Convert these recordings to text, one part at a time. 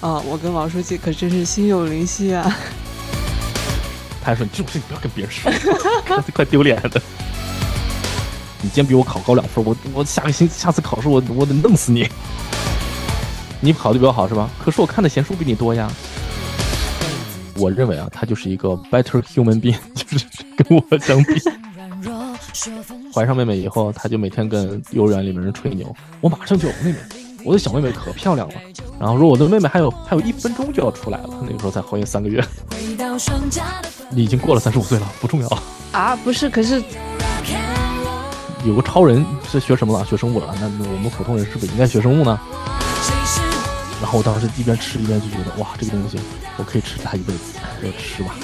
啊，我跟王书记可真是心有灵犀啊。他还说：“你这种事情不要跟别人说，快丢脸的。你今天比我考高两分，我我下个星期下次考试我我得弄死你。你考的比我好是吧？可是我看的闲书比你多呀。我认为啊，他就是一个 better human being，就是跟我相比。怀上妹妹以后，他就每天跟幼儿园里面人吹牛，我马上就有妹妹。”我的小妹妹可漂亮了，然后说我的妹妹还有还有一分钟就要出来了，那个时候才怀孕三个月。你已经过了三十五岁了，不重要啊，不是，可是有个超人是学什么了？学生物了？那我们普通人是不是应该学生物呢？然后我当时一边吃一边就觉得，哇，这个东西我可以吃它一辈子，我吃吧。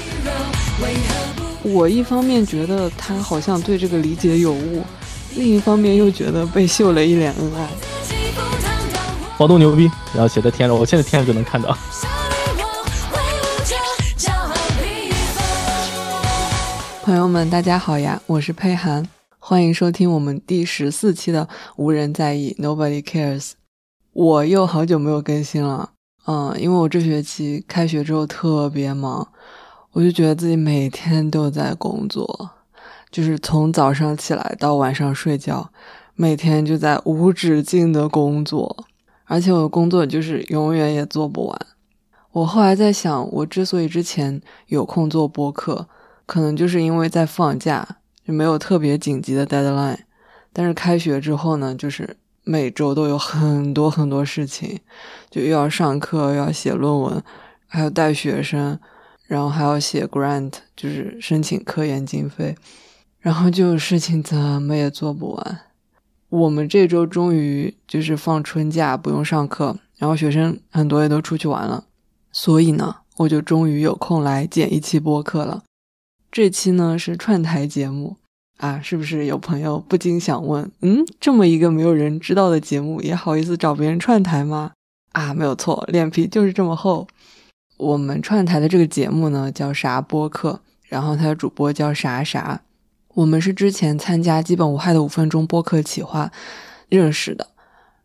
我一方面觉得他好像对这个理解有误，另一方面又觉得被秀了一脸恩爱。房东牛逼，然后写在天上，我现在天上就能看到。朋友们，大家好呀，我是佩涵，欢迎收听我们第十四期的无人在意 （Nobody Cares）。我又好久没有更新了，嗯，因为我这学期开学之后特别忙，我就觉得自己每天都在工作，就是从早上起来到晚上睡觉，每天就在无止境的工作。而且我的工作就是永远也做不完。我后来在想，我之所以之前有空做播客，可能就是因为在放假，就没有特别紧急的 deadline。但是开学之后呢，就是每周都有很多很多事情，就又要上课，又要写论文，还要带学生，然后还要写 grant，就是申请科研经费，然后就事情怎么也做不完。我们这周终于就是放春假，不用上课，然后学生很多也都出去玩了，所以呢，我就终于有空来剪一期播客了。这期呢是串台节目啊，是不是有朋友不禁想问，嗯，这么一个没有人知道的节目，也好意思找别人串台吗？啊，没有错，脸皮就是这么厚。我们串台的这个节目呢叫啥播客，然后它的主播叫啥啥。我们是之前参加基本无害的五分钟播客企划认识的，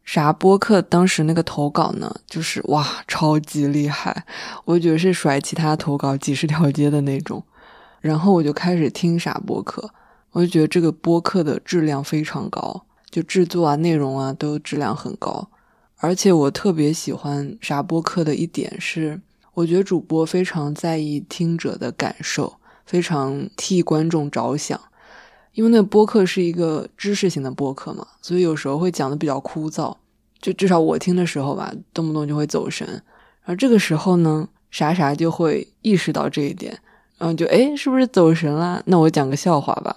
啥播客当时那个投稿呢，就是哇，超级厉害，我觉得是甩其他投稿几十条街的那种。然后我就开始听啥播客，我就觉得这个播客的质量非常高，就制作啊、内容啊都质量很高。而且我特别喜欢啥播客的一点是，我觉得主播非常在意听者的感受，非常替观众着想。因为那播客是一个知识型的播客嘛，所以有时候会讲的比较枯燥，就至少我听的时候吧，动不动就会走神。而这个时候呢，啥啥就会意识到这一点，然后就诶，是不是走神了？那我讲个笑话吧，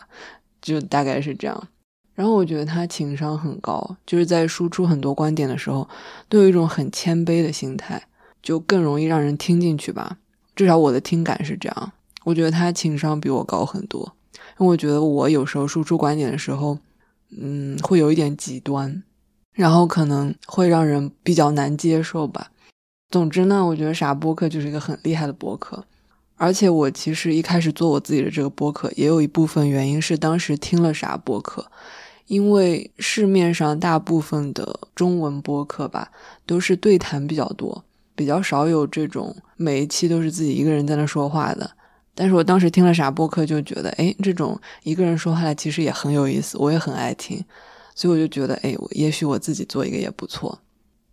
就大概是这样。然后我觉得他情商很高，就是在输出很多观点的时候，都有一种很谦卑的心态，就更容易让人听进去吧。至少我的听感是这样，我觉得他情商比我高很多。因为我觉得我有时候输出观点的时候，嗯，会有一点极端，然后可能会让人比较难接受吧。总之呢，我觉得啥播客就是一个很厉害的播客，而且我其实一开始做我自己的这个播客，也有一部分原因是当时听了啥播客，因为市面上大部分的中文播客吧，都是对谈比较多，比较少有这种每一期都是自己一个人在那说话的。但是我当时听了啥播客，就觉得，哎，这种一个人说话来其实也很有意思，我也很爱听，所以我就觉得，哎，我也许我自己做一个也不错。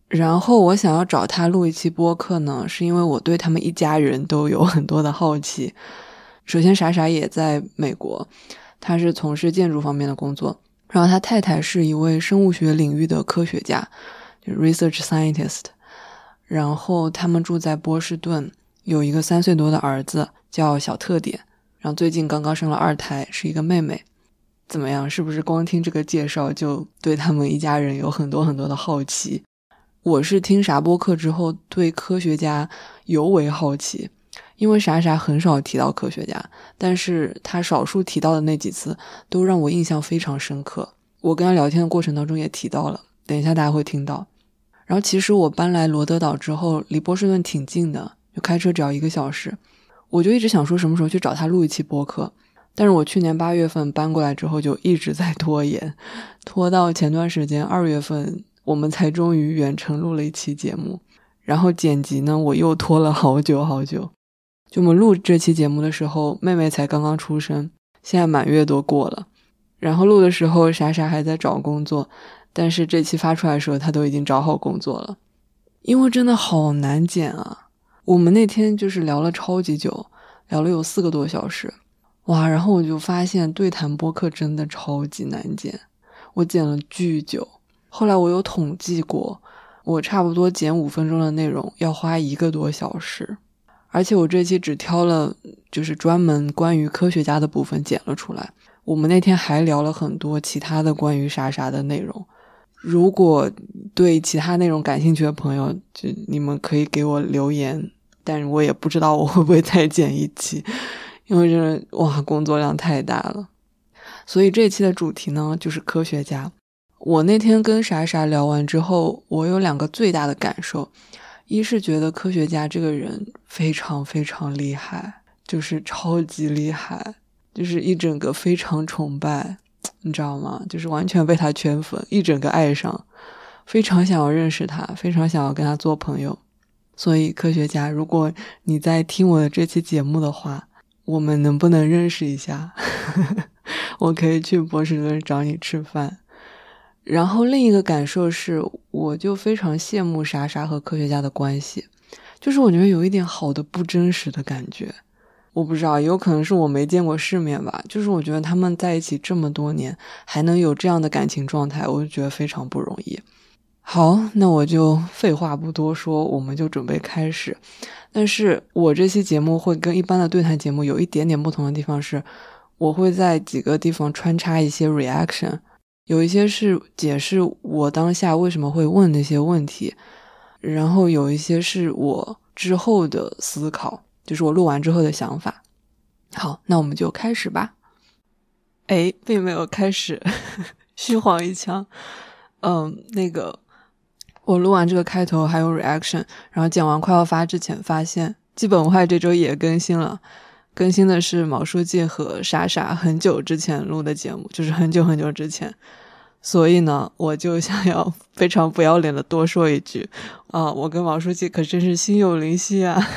然后我想要找他录一期播客呢，是因为我对他们一家人都有很多的好奇。首先，傻傻也在美国，他是从事建筑方面的工作，然后他太太是一位生物学领域的科学家，就是 research scientist，然后他们住在波士顿，有一个三岁多的儿子。叫小特点，然后最近刚刚生了二胎，是一个妹妹。怎么样？是不是光听这个介绍就对他们一家人有很多很多的好奇？我是听啥播客之后对科学家尤为好奇，因为啥啥很少提到科学家，但是他少数提到的那几次都让我印象非常深刻。我跟他聊天的过程当中也提到了，等一下大家会听到。然后其实我搬来罗德岛之后，离波士顿挺近的，就开车只要一个小时。我就一直想说什么时候去找他录一期播客，但是我去年八月份搬过来之后就一直在拖延，拖到前段时间二月份我们才终于远程录了一期节目，然后剪辑呢，我又拖了好久好久。就我们录这期节目的时候，妹妹才刚刚出生，现在满月都过了。然后录的时候，莎莎还在找工作，但是这期发出来的时候，她都已经找好工作了。因为真的好难剪啊！我们那天就是聊了超级久，聊了有四个多小时，哇！然后我就发现对谈播客真的超级难剪，我剪了巨久。后来我有统计过，我差不多剪五分钟的内容要花一个多小时。而且我这期只挑了就是专门关于科学家的部分剪了出来。我们那天还聊了很多其他的关于啥啥的内容。如果对其他内容感兴趣的朋友，就你们可以给我留言。但是我也不知道我会不会再剪一期，因为真的哇，工作量太大了。所以这期的主题呢，就是科学家。我那天跟莎莎聊完之后，我有两个最大的感受。一是觉得科学家这个人非常非常厉害，就是超级厉害，就是一整个非常崇拜，你知道吗？就是完全被他圈粉，一整个爱上，非常想要认识他，非常想要跟他做朋友。所以科学家，如果你在听我的这期节目的话，我们能不能认识一下？我可以去波士顿找你吃饭。然后另一个感受是，我就非常羡慕莎莎和科学家的关系，就是我觉得有一点好的不真实的感觉。我不知道，有可能是我没见过世面吧。就是我觉得他们在一起这么多年，还能有这样的感情状态，我就觉得非常不容易。好，那我就废话不多说，我们就准备开始。但是我这期节目会跟一般的对谈节目有一点点不同的地方是，我会在几个地方穿插一些 reaction。有一些是解释我当下为什么会问那些问题，然后有一些是我之后的思考，就是我录完之后的想法。好，那我们就开始吧。哎，并没有开始，虚晃一枪。嗯，那个我录完这个开头还有 reaction，然后剪完快要发之前，发现基本无害这周也更新了。更新的是毛书记和莎莎很久之前录的节目，就是很久很久之前，所以呢，我就想要非常不要脸的多说一句啊，我跟毛书记可真是心有灵犀啊，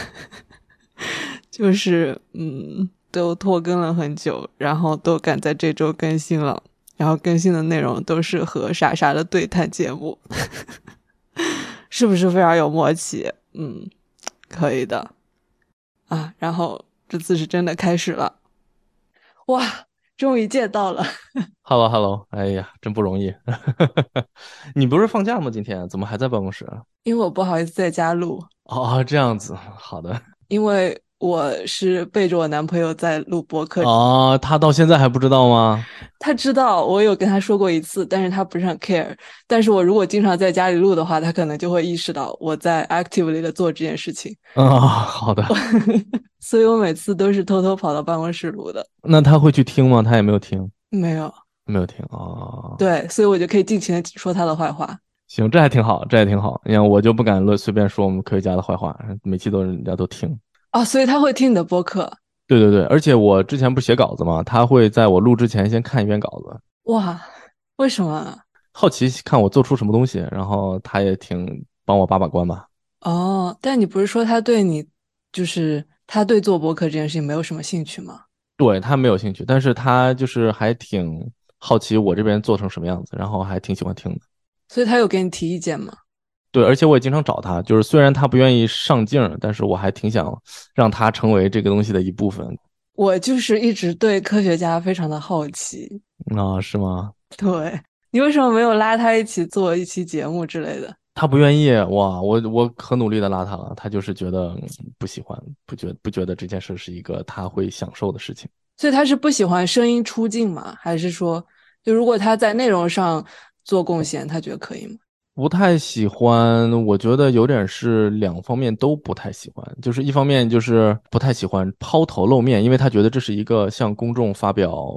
就是嗯，都拖更了很久，然后都赶在这周更新了，然后更新的内容都是和莎莎的对谈节目，是不是非常有默契？嗯，可以的啊，然后。这次是真的开始了，哇！终于见到了。Hello，Hello，哎呀，真不容易。你不是放假吗？今天怎么还在办公室？因为我不好意思在家录。哦，这样子，好的。因为我是背着我男朋友在录播客。哦，他到现在还不知道吗？他知道，我有跟他说过一次，但是他不是很 care。但是我如果经常在家里录的话，他可能就会意识到我在 actively 的做这件事情。啊、哦，好的。所以我每次都是偷偷跑到办公室录的。那他会去听吗？他也没有听。没有，没有听哦。对，所以我就可以尽情的说他的坏话。行，这还挺好，这还挺好。你看，我就不敢乱随便说我们科学家的坏话，每期都人家都听。哦，所以他会听你的播客。对对对，而且我之前不是写稿子嘛？他会在我录之前先看一遍稿子。哇，为什么？好奇看我做出什么东西，然后他也挺帮我把把关吧。哦，但你不是说他对你就是。他对做播客这件事情没有什么兴趣吗？对，他没有兴趣，但是他就是还挺好奇我这边做成什么样子，然后还挺喜欢听的。所以他有给你提意见吗？对，而且我也经常找他，就是虽然他不愿意上镜，但是我还挺想让他成为这个东西的一部分。我就是一直对科学家非常的好奇。啊，是吗？对，你为什么没有拉他一起做一期节目之类的？他不愿意哇，我我可努力的拉他了，他就是觉得不喜欢，不觉不觉得这件事是一个他会享受的事情。所以他是不喜欢声音出镜吗？还是说，就如果他在内容上做贡献，他觉得可以吗？不太喜欢，我觉得有点是两方面都不太喜欢。就是一方面就是不太喜欢抛头露面，因为他觉得这是一个向公众发表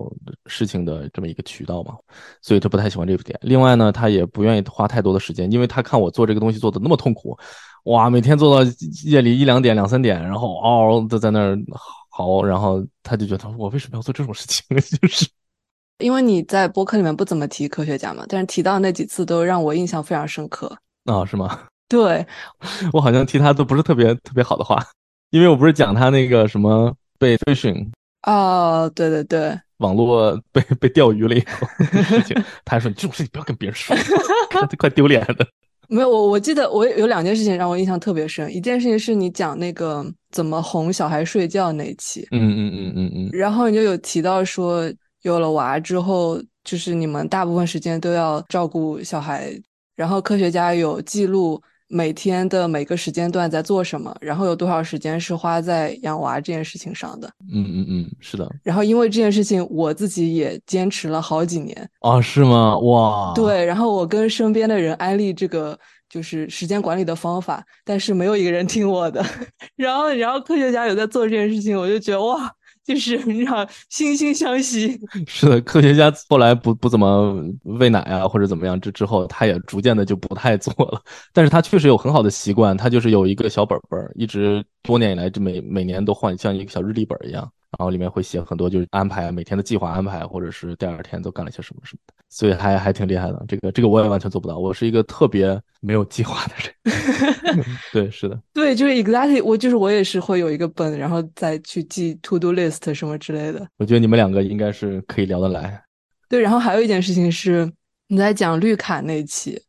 事情的这么一个渠道嘛，所以他不太喜欢这个点。另外呢，他也不愿意花太多的时间，因为他看我做这个东西做的那么痛苦，哇，每天做到夜里一两点、两三点，然后嗷嗷的在那儿嚎，然后他就觉得我为什么要做这种事情？就是。因为你在播客里面不怎么提科学家嘛，但是提到那几次都让我印象非常深刻。啊、哦，是吗？对，我好像提他都不是特别特别好的话，因为我不是讲他那个什么被 phishing 哦，对对对，网络被被钓鱼了以后 的事情，他还说你这种事情不要跟别人说，看快丢脸了。没有，我我记得我有两件事情让我印象特别深，一件事情是你讲那个怎么哄小孩睡觉那一期，嗯嗯嗯嗯嗯，然后你就有提到说有了娃之后，就是你们大部分时间都要照顾小孩，然后科学家有记录。每天的每个时间段在做什么，然后有多少时间是花在养娃这件事情上的？嗯嗯嗯，是的。然后因为这件事情，我自己也坚持了好几年。啊，是吗？哇。对，然后我跟身边的人安利这个就是时间管理的方法，但是没有一个人听我的。然后，然后科学家有在做这件事情，我就觉得哇。就是 你知道，惺惺相惜。是的，科学家后来不不怎么喂奶啊，或者怎么样之之后，他也逐渐的就不太做了。但是他确实有很好的习惯，他就是有一个小本本，一直多年以来，就每每年都换，像一个小日历本一样。然后里面会写很多，就是安排每天的计划安排，或者是第二天都干了些什么什么的，所以还还挺厉害的。这个这个我也完全做不到，我是一个特别没有计划的人。对，是的，对，就是 exactly，我就是我也是会有一个本，然后再去记 to do list 什么之类的。我觉得你们两个应该是可以聊得来。对，然后还有一件事情是你在讲绿卡那期，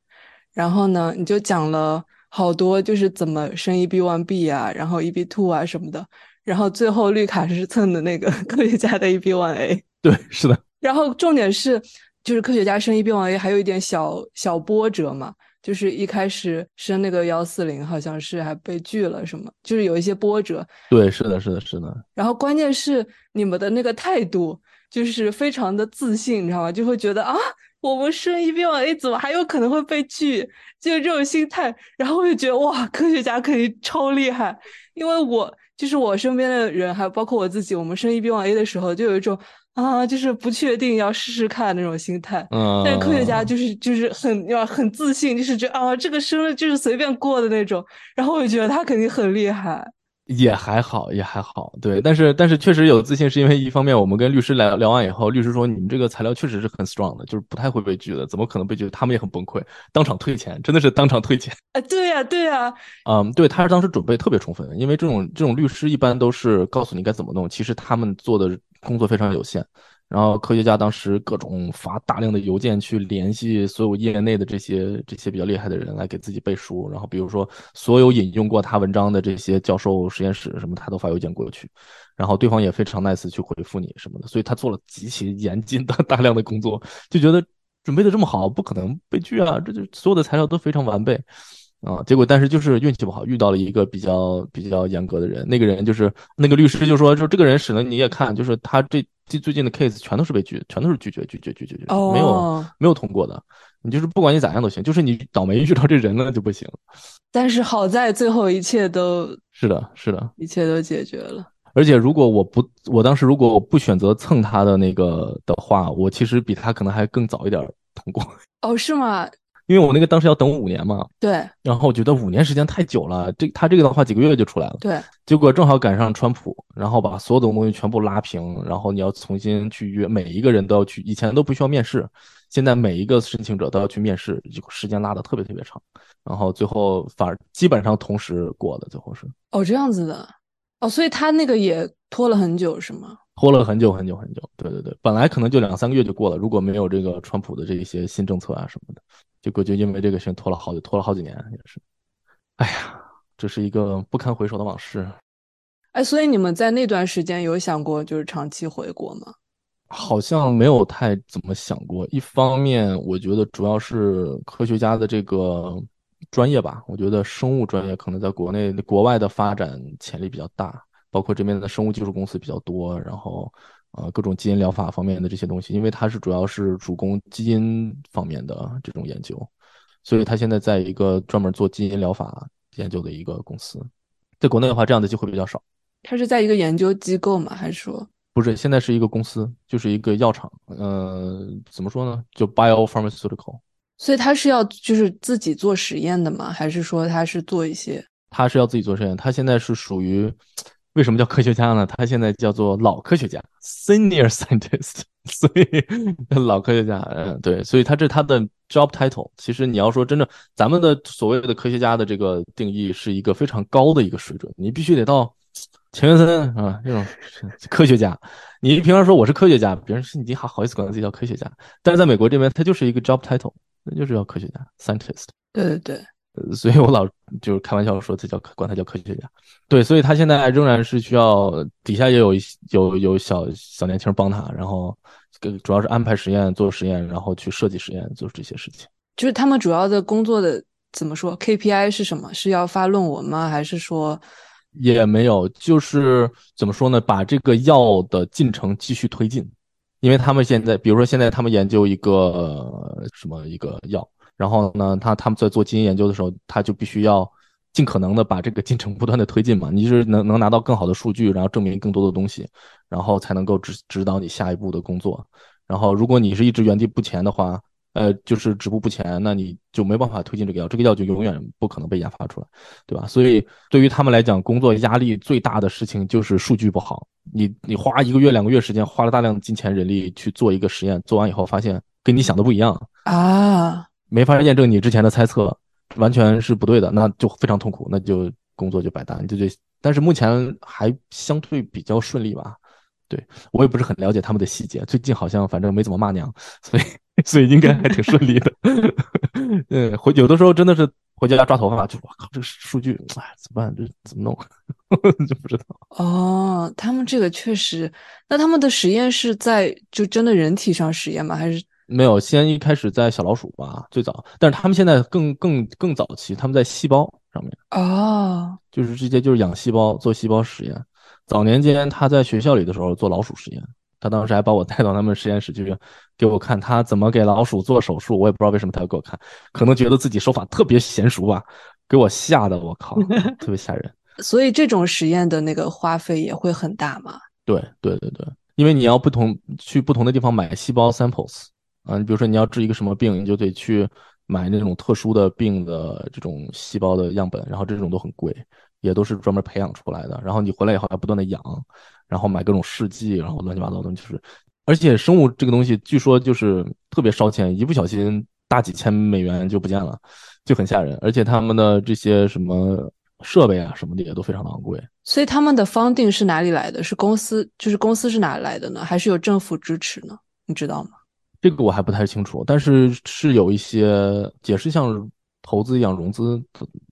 然后呢，你就讲了好多，就是怎么升 EB one B 啊，然后 EB two 啊什么的。然后最后绿卡是蹭的那个 科学家的 EB1A，对，是的。然后重点是，就是科学家升 EB1A 还有一点小小波折嘛，就是一开始升那个幺四零好像是还被拒了什么，就是有一些波折。对，是的，是的，是的。然后关键是你们的那个态度就是非常的自信，你知道吗？就会觉得啊，我们升 EB1A 怎么还有可能会被拒？就是这种心态。然后我就觉得哇，科学家肯定超厉害，因为我。就是我身边的人，还有包括我自己，我们升 EB1A 的时候，就有一种啊，就是不确定，要试试看那种心态。嗯，但是科学家就是就是很要很自信，就是觉得啊，这个升了就是随便过的那种。然后我就觉得他肯定很厉害。也还好，也还好，对，但是但是确实有自信，是因为一方面我们跟律师聊聊完以后，律师说你们这个材料确实是很 strong 的，就是不太会被拒的，怎么可能被拒？他们也很崩溃，当场退钱，真的是当场退钱。啊，对呀，对呀，嗯，对，他是当时准备特别充分，因为这种这种律师一般都是告诉你该怎么弄，其实他们做的工作非常有限。然后科学家当时各种发大量的邮件去联系所有业内的这些这些比较厉害的人来给自己背书，然后比如说所有引用过他文章的这些教授实验室什么，他都发邮件过去，然后对方也非常 nice 去回复你什么的，所以他做了极其严谨的 大量的工作，就觉得准备的这么好，不可能被拒啊，这就所有的材料都非常完备啊，结果但是就是运气不好，遇到了一个比较比较严格的人，那个人就是那个律师就说，就这个人使得你也看，就是他这。最最近的 case 全都是被拒，全都是拒绝，拒绝，拒绝，拒绝，oh. 没有没有通过的。你就是不管你咋样都行，就是你倒霉遇到这人了就不行。但是好在最后一切都是的，是的，一切都解决了。而且如果我不，我当时如果我不选择蹭他的那个的话，我其实比他可能还更早一点通过。哦，oh, 是吗？因为我那个当时要等五年嘛，对，然后我觉得五年时间太久了，这他这个的话几个月就出来了，对，结果正好赶上川普，然后把所有的东西全部拉平，然后你要重新去约，每一个人都要去，以前都不需要面试，现在每一个申请者都要去面试，就时间拉得特别特别长，然后最后反而基本上同时过的，最后是哦这样子的，哦，所以他那个也拖了很久是吗？拖了很久很久很久，对对对，本来可能就两三个月就过了，如果没有这个川普的这一些新政策啊什么的。结果就因为这个事拖了好久，拖了好几年也是。哎呀，这是一个不堪回首的往事。哎，所以你们在那段时间有想过就是长期回国吗？好像没有太怎么想过。一方面，我觉得主要是科学家的这个专业吧，我觉得生物专业可能在国内、国外的发展潜力比较大，包括这边的生物技术公司比较多，然后。呃，各种基因疗法方面的这些东西，因为它是主要是主攻基因方面的这种研究，所以他现在在一个专门做基因疗法研究的一个公司。在国内的话，这样的机会比较少。他是在一个研究机构吗？还是说不是？现在是一个公司，就是一个药厂。呃，怎么说呢？就 biopharmaceutical。所以他是要就是自己做实验的吗？还是说他是做一些？他是要自己做实验。他现在是属于。为什么叫科学家呢？他现在叫做老科学家，senior scientist，所以老科学家，嗯，对，所以他这他的 job title，其实你要说真正咱们的所谓的科学家的这个定义是一个非常高的一个水准，你必须得到钱学森啊这种科学家。你平常说我是科学家，别人是你还好意思管自己叫科学家，但是在美国这边，他就是一个 job title，那就是叫科学家 scientist。对对对。所以我老就是开玩笑说，这叫管他叫科学家，对，所以他现在仍然是需要底下也有一有有小小年轻帮他，然后主要是安排实验、做实验，然后去设计实验、做这些事情。就是他们主要的工作的怎么说？KPI 是什么？是要发论文吗？还是说也没有？就是怎么说呢？把这个药的进程继续推进，因为他们现在，比如说现在他们研究一个什么一个药。然后呢，他他们在做基因研究的时候，他就必须要尽可能的把这个进程 不断的推进嘛。你就是能能拿到更好的数据，然后证明更多的东西，然后才能够指指导你下一步的工作。然后如果你是一直原地不前的话，呃，就是止步不前，那你就没办法推进这个药，这个药就永远不可能被研发出来，对吧？所以对于他们来讲，工作压力最大的事情就是数据不好。你你花一个月两个月时间，花了大量金钱人力去做一个实验，做完以后发现跟你想的不一样啊。没法验证你之前的猜测，完全是不对的，那就非常痛苦，那就工作就白搭，就这。但是目前还相对比较顺利吧，对，我也不是很了解他们的细节，最近好像反正没怎么骂娘，所以 所以应该还挺顺利的。嗯，回有的时候真的是回家抓头发，就我靠，这个数据，哎，怎么办？这怎么弄？就不知道。哦，他们这个确实，那他们的实验是在就真的人体上实验吗？还是？没有，先一开始在小老鼠吧，最早，但是他们现在更更更早期，他们在细胞上面哦，就是直接就是养细胞做细胞实验。早年间他在学校里的时候做老鼠实验，他当时还把我带到他们实验室去给我看他怎么给老鼠做手术，我也不知道为什么他要给我看，可能觉得自己手法特别娴熟吧，给我吓得我靠，特别吓人。所以这种实验的那个花费也会很大吗？对对对对，因为你要不同去不同的地方买细胞 samples。啊，你比如说你要治一个什么病，你就得去买那种特殊的病的这种细胞的样本，然后这种都很贵，也都是专门培养出来的。然后你回来以后要不断的养，然后买各种试剂，然后乱七八糟的，就是，而且生物这个东西据说就是特别烧钱，一不小心大几千美元就不见了，就很吓人。而且他们的这些什么设备啊什么的也都非常的昂贵。所以他们的 funding 是哪里来的？是公司，就是公司是哪来的呢？还是有政府支持呢？你知道吗？这个我还不太清楚，但是是有一些也是像投资一样融资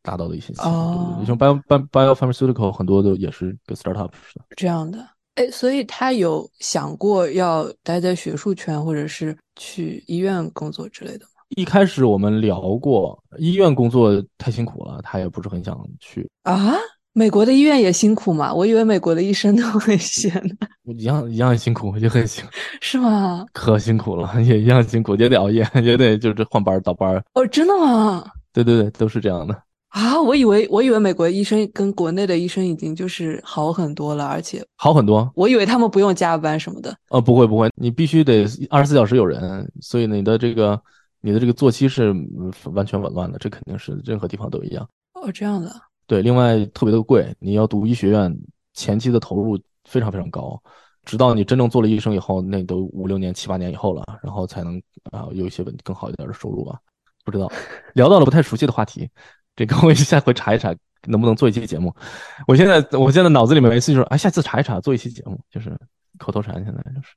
达到的一些项目，你像 bio bio biopharmaceutical 很多都也是跟 startup 似的。这样的，哎，所以他有想过要待在学术圈，或者是去医院工作之类的吗？一开始我们聊过，医院工作太辛苦了，他也不是很想去啊。美国的医院也辛苦嘛？我以为美国的医生都很闲的。一样一样辛苦，也很辛苦，是吗？可辛苦了，也一样辛苦，也得熬夜，也得就是换班倒班。哦，真的吗？对对对，都是这样的。啊，我以为我以为美国医生跟国内的医生已经就是好很多了，而且好很多。我以为他们不用加班什么的。哦，不会不会，你必须得二十四小时有人，所以你的这个你的这个作息是完全紊乱的，这肯定是任何地方都一样。哦，这样的。对，另外特别的贵，你要读医学院，前期的投入非常非常高，直到你真正做了医生以后，那都五六年、七八年以后了，然后才能啊有一些稳更好一点的收入吧。不知道，聊到了不太熟悉的话题，这个我下回查一查能不能做一期节目。我现在我现在脑子里面每次就是，哎，下次查一查做一期节目，就是口头禅，现在就是。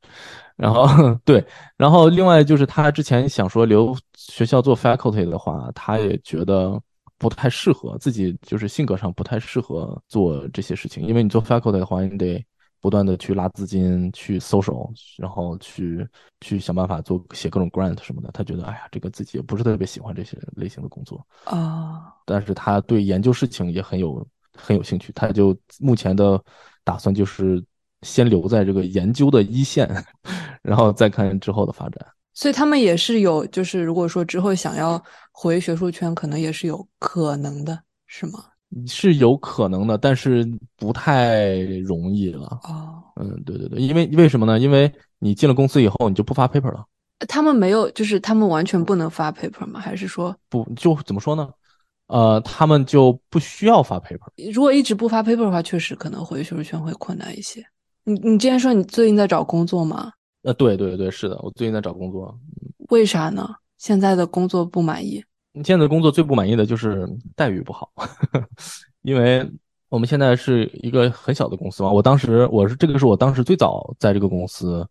然后 对，然后另外就是他之前想说留学校做 faculty 的话，他也觉得。不太适合自己，就是性格上不太适合做这些事情。因为你做 faculty 的话，你得不断的去拉资金、去 social，然后去去想办法做写各种 grant 什么的。他觉得，哎呀，这个自己也不是特别喜欢这些类型的工作啊。Oh. 但是他对研究事情也很有很有兴趣。他就目前的打算就是先留在这个研究的一线，然后再看之后的发展。所以他们也是有，就是如果说之后想要回学术圈，可能也是有可能的，是吗？是有可能的，但是不太容易了。哦，嗯，对对对，因为为什么呢？因为你进了公司以后，你就不发 paper 了。他们没有，就是他们完全不能发 paper 吗？还是说不？就怎么说呢？呃，他们就不需要发 paper。如果一直不发 paper 的话，确实可能回学术圈会困难一些。你你之前说你最近在找工作吗？呃，对对对，是的，我最近在找工作。为啥呢？现在的工作不满意？你现在的工作最不满意的就是待遇不好，因为我们现在是一个很小的公司嘛。我当时我是这个是我当时最早在这个公司，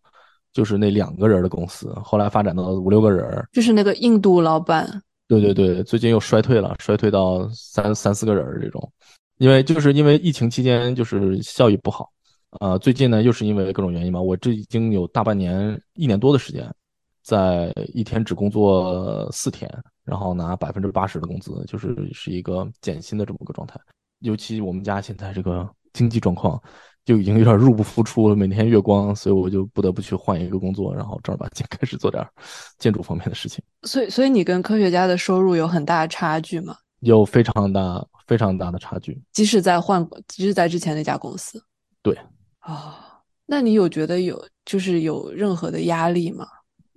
就是那两个人的公司，后来发展到五六个人。就是那个印度老板。对对对，最近又衰退了，衰退到三三四个人这种，因为就是因为疫情期间就是效益不好。呃，最近呢，又是因为各种原因嘛，我这已经有大半年、一年多的时间，在一天只工作四天，然后拿百分之八十的工资，就是是一个减薪的这么个状态。尤其我们家现在这个经济状况就已经有点入不敷出了，每天月光，所以我就不得不去换一个工作，然后正儿八经开始做点建筑方面的事情。所以，所以你跟科学家的收入有很大的差距吗？有非常大、非常大的差距。即使在换，即使在之前那家公司。对。啊、哦，那你有觉得有就是有任何的压力吗？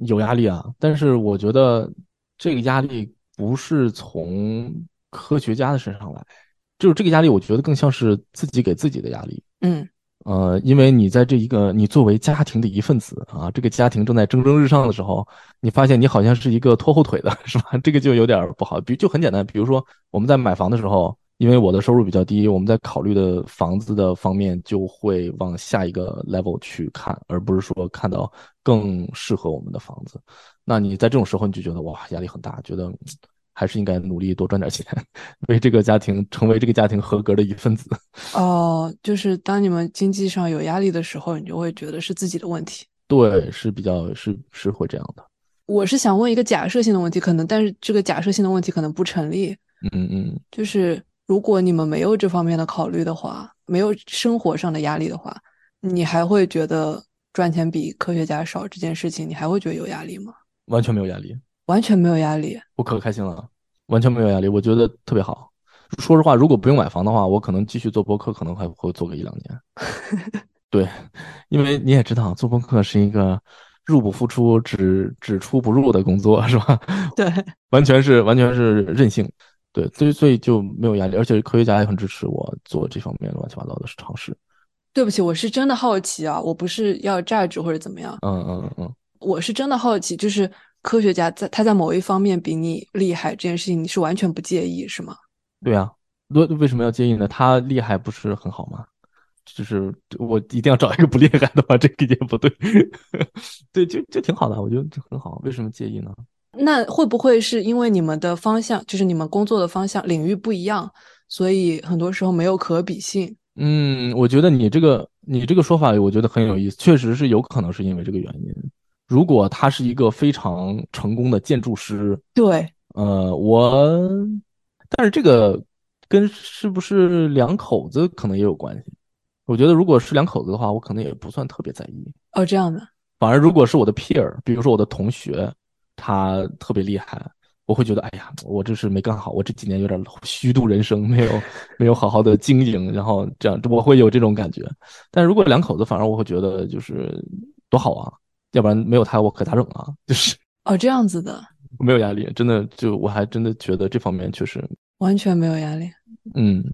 有压力啊，但是我觉得这个压力不是从科学家的身上来，就是这个压力，我觉得更像是自己给自己的压力。嗯，呃，因为你在这一个你作为家庭的一份子啊，这个家庭正在蒸蒸日上的时候，你发现你好像是一个拖后腿的，是吧？这个就有点不好。比就很简单，比如说我们在买房的时候。因为我的收入比较低，我们在考虑的房子的方面就会往下一个 level 去看，而不是说看到更适合我们的房子。那你在这种时候，你就觉得哇，压力很大，觉得还是应该努力多赚点钱，为这个家庭成为这个家庭合格的一份子。哦，就是当你们经济上有压力的时候，你就会觉得是自己的问题。对，是比较是是会这样的。我是想问一个假设性的问题，可能但是这个假设性的问题可能不成立。嗯嗯，就是。如果你们没有这方面的考虑的话，没有生活上的压力的话，你还会觉得赚钱比科学家少这件事情，你还会觉得有压力吗？完全没有压力，完全没有压力，我可开心了，完全没有压力，我觉得特别好。说实话，如果不用买房的话，我可能继续做博客，可能还会做个一两年。对，因为你也知道，做博客是一个入不敷出、只只出不入的工作，是吧？对，完全是完全是任性。对，所以所以就没有压力，而且科学家也很支持我做这方面乱七八糟的尝试。对不起，我是真的好奇啊，我不是要榨汁或者怎么样。嗯嗯嗯，我是真的好奇，就是科学家在他在某一方面比你厉害这件事情，你是完全不介意是吗？对啊，为为什么要介意呢？他厉害不是很好吗？就是我一定要找一个不厉害的话，这个也不对。对，就就挺好的，我觉得这很好，为什么介意呢？那会不会是因为你们的方向，就是你们工作的方向领域不一样，所以很多时候没有可比性？嗯，我觉得你这个你这个说法，我觉得很有意思，确实是有可能是因为这个原因。如果他是一个非常成功的建筑师，对，呃，我，但是这个跟是不是两口子可能也有关系。我觉得如果是两口子的话，我可能也不算特别在意。哦，这样的。反而如果是我的 peer，比如说我的同学。他特别厉害，我会觉得，哎呀，我这是没干好，我这几年有点虚度人生，没有没有好好的经营，然后这样，我会有这种感觉。但如果两口子，反而我会觉得就是多好啊，要不然没有他，我可咋整啊？就是哦，这样子的，没有压力，真的就我还真的觉得这方面确实完全没有压力，嗯。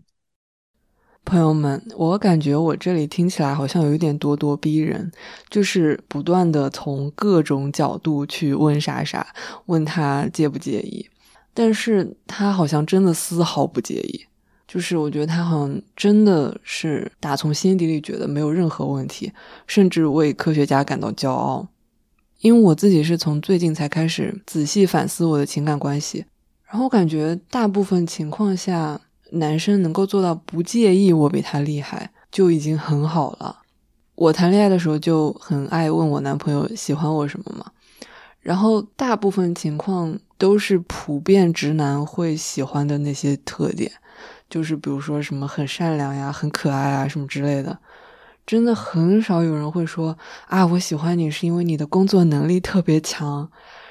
朋友们，我感觉我这里听起来好像有一点咄咄逼人，就是不断的从各种角度去问莎莎，问他介不介意，但是他好像真的丝毫不介意，就是我觉得他好像真的是打从心底里觉得没有任何问题，甚至为科学家感到骄傲。因为我自己是从最近才开始仔细反思我的情感关系，然后感觉大部分情况下。男生能够做到不介意我比他厉害，就已经很好了。我谈恋爱的时候就很爱问我男朋友喜欢我什么嘛，然后大部分情况都是普遍直男会喜欢的那些特点，就是比如说什么很善良呀、很可爱啊什么之类的。真的很少有人会说啊，我喜欢你是因为你的工作能力特别强，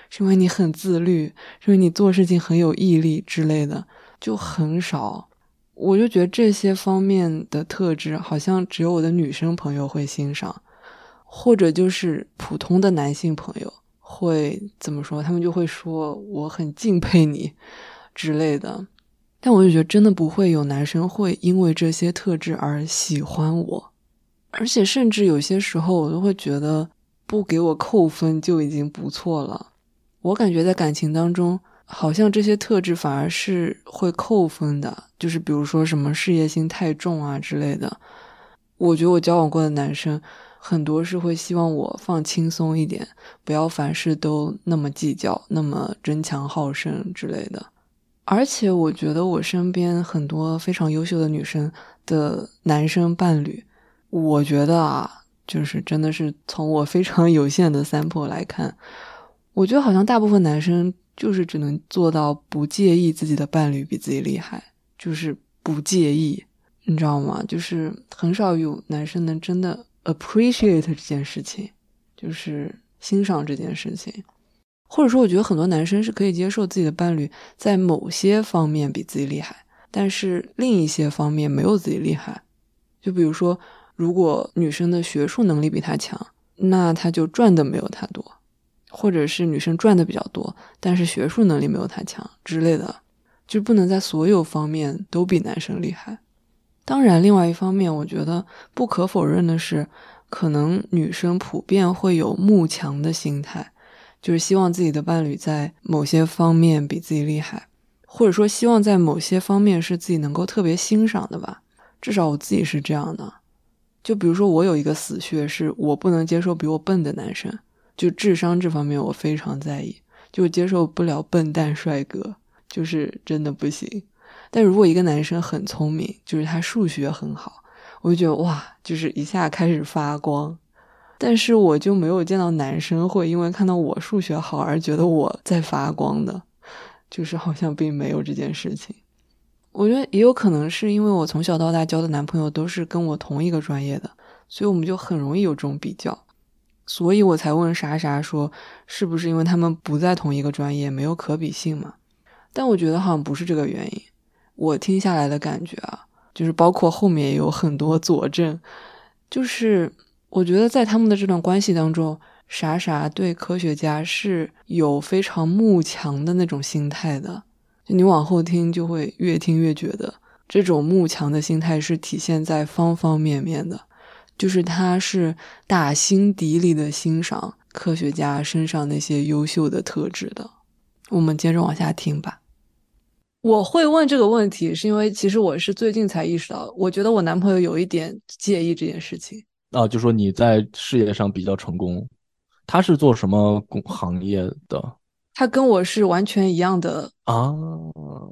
是因为你很自律，是因为你做事情很有毅力之类的。就很少，我就觉得这些方面的特质好像只有我的女生朋友会欣赏，或者就是普通的男性朋友会怎么说？他们就会说我很敬佩你之类的。但我就觉得真的不会有男生会因为这些特质而喜欢我，而且甚至有些时候我都会觉得不给我扣分就已经不错了。我感觉在感情当中，好像这些特质反而是会扣分的，就是比如说什么事业心太重啊之类的。我觉得我交往过的男生很多是会希望我放轻松一点，不要凡事都那么计较，那么争强好胜之类的。而且我觉得我身边很多非常优秀的女生的男生伴侣，我觉得啊，就是真的是从我非常有限的 sample 来看，我觉得好像大部分男生就是只能做到不介意自己的伴侣比自己厉害，就是不介意，你知道吗？就是很少有男生能真的 appreciate 这件事情，就是欣赏这件事情。或者说，我觉得很多男生是可以接受自己的伴侣在某些方面比自己厉害，但是另一些方面没有自己厉害。就比如说，如果女生的学术能力比他强，那他就赚的没有他多；或者是女生赚的比较多，但是学术能力没有他强之类的，就不能在所有方面都比男生厉害。当然，另外一方面，我觉得不可否认的是，可能女生普遍会有慕强的心态。就是希望自己的伴侣在某些方面比自己厉害，或者说希望在某些方面是自己能够特别欣赏的吧。至少我自己是这样的。就比如说，我有一个死穴，是我不能接受比我笨的男生。就智商这方面，我非常在意，就接受不了笨蛋帅哥，就是真的不行。但如果一个男生很聪明，就是他数学很好，我就觉得哇，就是一下开始发光。但是我就没有见到男生会因为看到我数学好而觉得我在发光的，就是好像并没有这件事情。我觉得也有可能是因为我从小到大交的男朋友都是跟我同一个专业的，所以我们就很容易有这种比较，所以我才问莎莎说，是不是因为他们不在同一个专业，没有可比性嘛？但我觉得好像不是这个原因。我听下来的感觉啊，就是包括后面也有很多佐证，就是。我觉得在他们的这段关系当中，莎莎对科学家是有非常慕强的那种心态的。就你往后听，就会越听越觉得这种慕强的心态是体现在方方面面的。就是他是打心底里的欣赏科学家身上那些优秀的特质的。我们接着往下听吧。我会问这个问题，是因为其实我是最近才意识到，我觉得我男朋友有一点介意这件事情。啊，就说你在事业上比较成功，他是做什么工行业的？他跟我是完全一样的啊，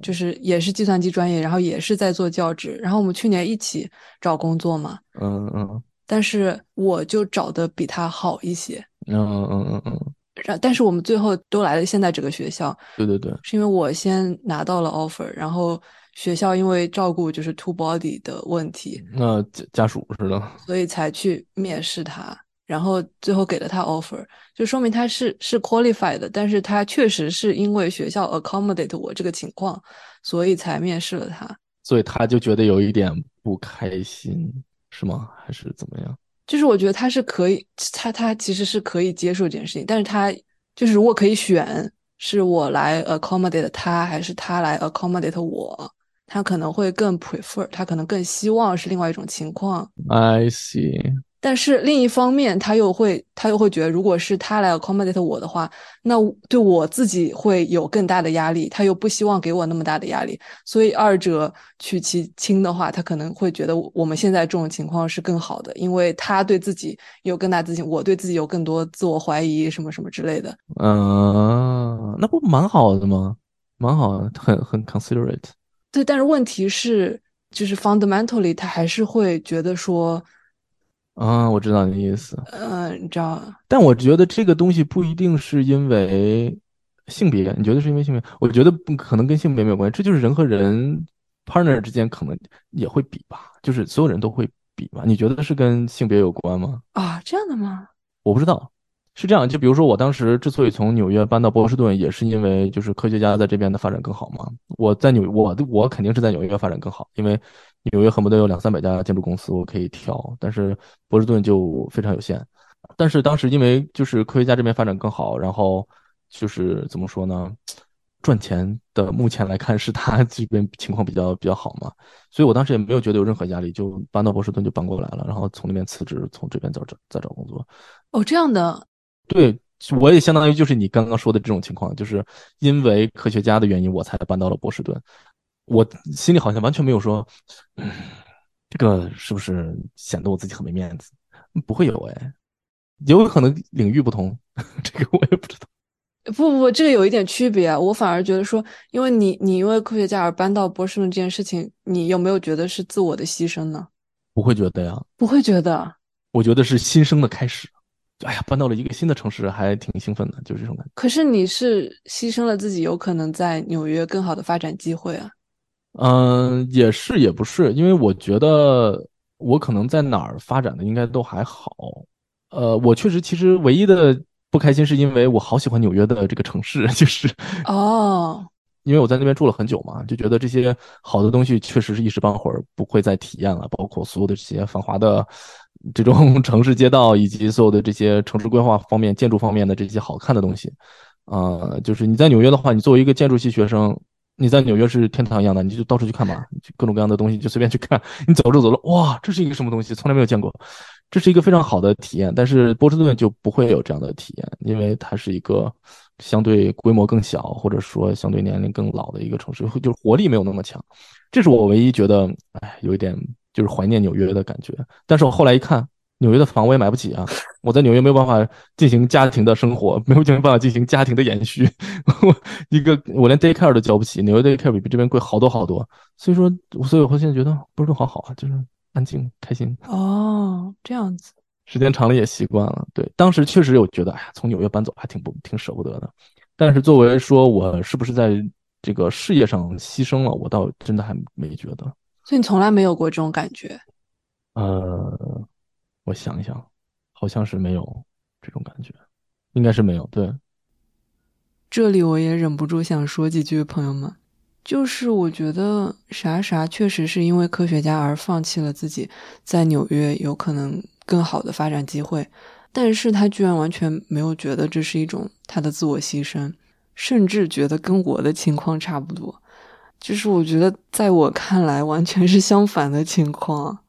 就是也是计算机专业，然后也是在做教职，然后我们去年一起找工作嘛。嗯嗯。但是我就找的比他好一些。嗯嗯嗯嗯嗯。然但是我们最后都来了现在这个学校。对对对。是因为我先拿到了 offer，然后。学校因为照顾就是 two body 的问题，那家家属是的，所以才去面试他，然后最后给了他 offer，就说明他是是 qualified 的，但是他确实是因为学校 accommodate 我这个情况，所以才面试了他，所以他就觉得有一点不开心，是吗？还是怎么样？就是我觉得他是可以，他他其实是可以接受这件事情，但是他就是如果可以选，是我来 accommodate 他，还是他来 accommodate 我？他可能会更 prefer，他可能更希望是另外一种情况。I see。但是另一方面，他又会他又会觉得，如果是他来 accommodate 我的话，那对我自己会有更大的压力。他又不希望给我那么大的压力，所以二者取其轻的话，他可能会觉得我们现在这种情况是更好的，因为他对自己有更大自信，我对自己有更多自我怀疑，什么什么之类的。嗯，那不蛮好的吗？蛮好，很很 considerate。对，但是问题是，就是 fundamentally，他还是会觉得说，啊，我知道你的意思，嗯，你知道。但我觉得这个东西不一定是因为性别，你觉得是因为性别？我觉得不可能跟性别没有关系，这就是人和人 partner 之间可能也会比吧，就是所有人都会比吧？你觉得是跟性别有关吗？啊，这样的吗？我不知道。是这样，就比如说我当时之所以从纽约搬到波士顿，也是因为就是科学家在这边的发展更好嘛。我在纽，我我肯定是在纽约发展更好，因为纽约恨不得有两三百家建筑公司我可以挑，但是波士顿就非常有限。但是当时因为就是科学家这边发展更好，然后就是怎么说呢？赚钱的，目前来看是他 这边情况比较比较好嘛，所以我当时也没有觉得有任何压力，就搬到波士顿就搬过来了，然后从那边辞职，从这边找找再找工作。哦，这样的。对，我也相当于就是你刚刚说的这种情况，就是因为科学家的原因，我才搬到了波士顿。我心里好像完全没有说，嗯，这个是不是显得我自己很没面子？不会有哎，有可能领域不同，这个我也不知道。不不不，这个有一点区别啊。我反而觉得说，因为你你因为科学家而搬到波士顿这件事情，你有没有觉得是自我的牺牲呢？不会觉得呀，不会觉得。我觉得是新生的开始。哎呀，搬到了一个新的城市，还挺兴奋的，就是这种感觉。可是你是牺牲了自己有可能在纽约更好的发展机会啊。嗯，也是也不是，因为我觉得我可能在哪儿发展的应该都还好。呃，我确实其实唯一的不开心是因为我好喜欢纽约的这个城市，就是哦，因为我在那边住了很久嘛，就觉得这些好的东西确实是一时半会儿不会再体验了，包括所有的这些繁华的这种 城市街道，以及所有的这些城市规划方面、建筑方面的这些好看的东西。呃，就是你在纽约的话，你作为一个建筑系学生。你在纽约是天堂一样的，你就到处去看吧，各种各样的东西就随便去看。你走着走着，哇，这是一个什么东西？从来没有见过，这是一个非常好的体验。但是波士顿就不会有这样的体验，因为它是一个相对规模更小，或者说相对年龄更老的一个城市，就是活力没有那么强。这是我唯一觉得，哎，有一点就是怀念纽约的感觉。但是我后来一看。纽约的房我也买不起啊！我在纽约没有办法进行家庭的生活，没有办法进行家庭的延续。我一个我连 daycare 都交不起，纽约 daycare 比比这边贵好多好多。所以说，所以我现在觉得波士顿好好啊，就是安静开心。哦，这样子，时间长了也习惯了。对，当时确实有觉得，哎呀，从纽约搬走还挺不挺舍不得的。但是作为说我是不是在这个事业上牺牲了，我倒真的还没觉得。所以你从来没有过这种感觉？呃。我想一想，好像是没有这种感觉，应该是没有。对，这里我也忍不住想说几句，朋友们，就是我觉得啥啥确实是因为科学家而放弃了自己在纽约有可能更好的发展机会，但是他居然完全没有觉得这是一种他的自我牺牲，甚至觉得跟我的情况差不多，就是我觉得在我看来完全是相反的情况。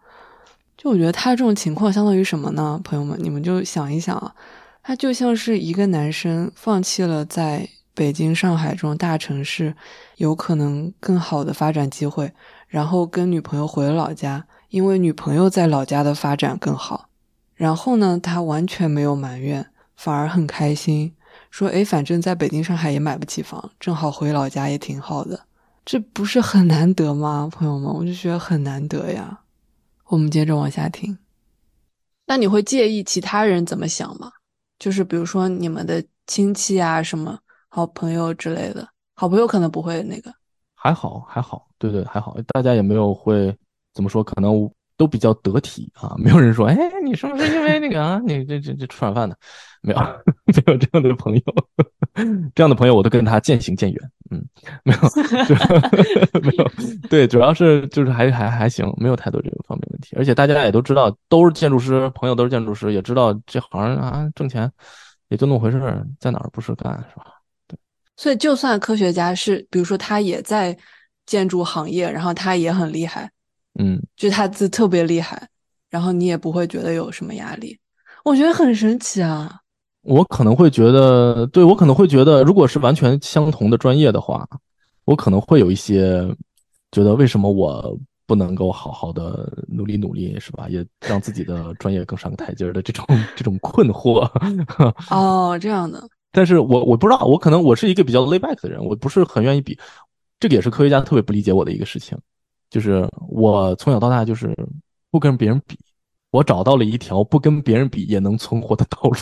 就我觉得他这种情况相当于什么呢？朋友们，你们就想一想啊，他就像是一个男生放弃了在北京、上海这种大城市有可能更好的发展机会，然后跟女朋友回了老家，因为女朋友在老家的发展更好。然后呢，他完全没有埋怨，反而很开心，说：“诶，反正在北京、上海也买不起房，正好回老家也挺好的。”这不是很难得吗？朋友们，我就觉得很难得呀。我们接着往下听。那你会介意其他人怎么想吗？就是比如说你们的亲戚啊，什么好朋友之类的。好朋友可能不会那个。还好，还好，对对，还好。大家也没有会怎么说，可能都比较得体啊。没有人说，哎，你是不是因为那个啊？你这这这吃软饭的？没有，没有这样的朋友。这样的朋友我都跟他渐行渐远。嗯，没有，没有，对，主要是就是还还还行，没有太多这个方面问题。而且大家也都知道，都是建筑师，朋友都是建筑师，也知道这行啊挣钱也就那么回事，在哪儿不是干是吧？对。所以就算科学家是，比如说他也在建筑行业，然后他也很厉害，嗯，就他自特别厉害，然后你也不会觉得有什么压力。我觉得很神奇啊。我可能会觉得，对，我可能会觉得，如果是完全相同的专业的话，我可能会有一些觉得，为什么我不能够好好的努力努力，是吧？也让自己的专业更上个台阶的这种这种困惑。哦，这样的。但是我我不知道，我可能我是一个比较 lay back 的人，我不是很愿意比。这个也是科学家特别不理解我的一个事情，就是我从小到大就是不跟别人比，我找到了一条不跟别人比也能存活的道路。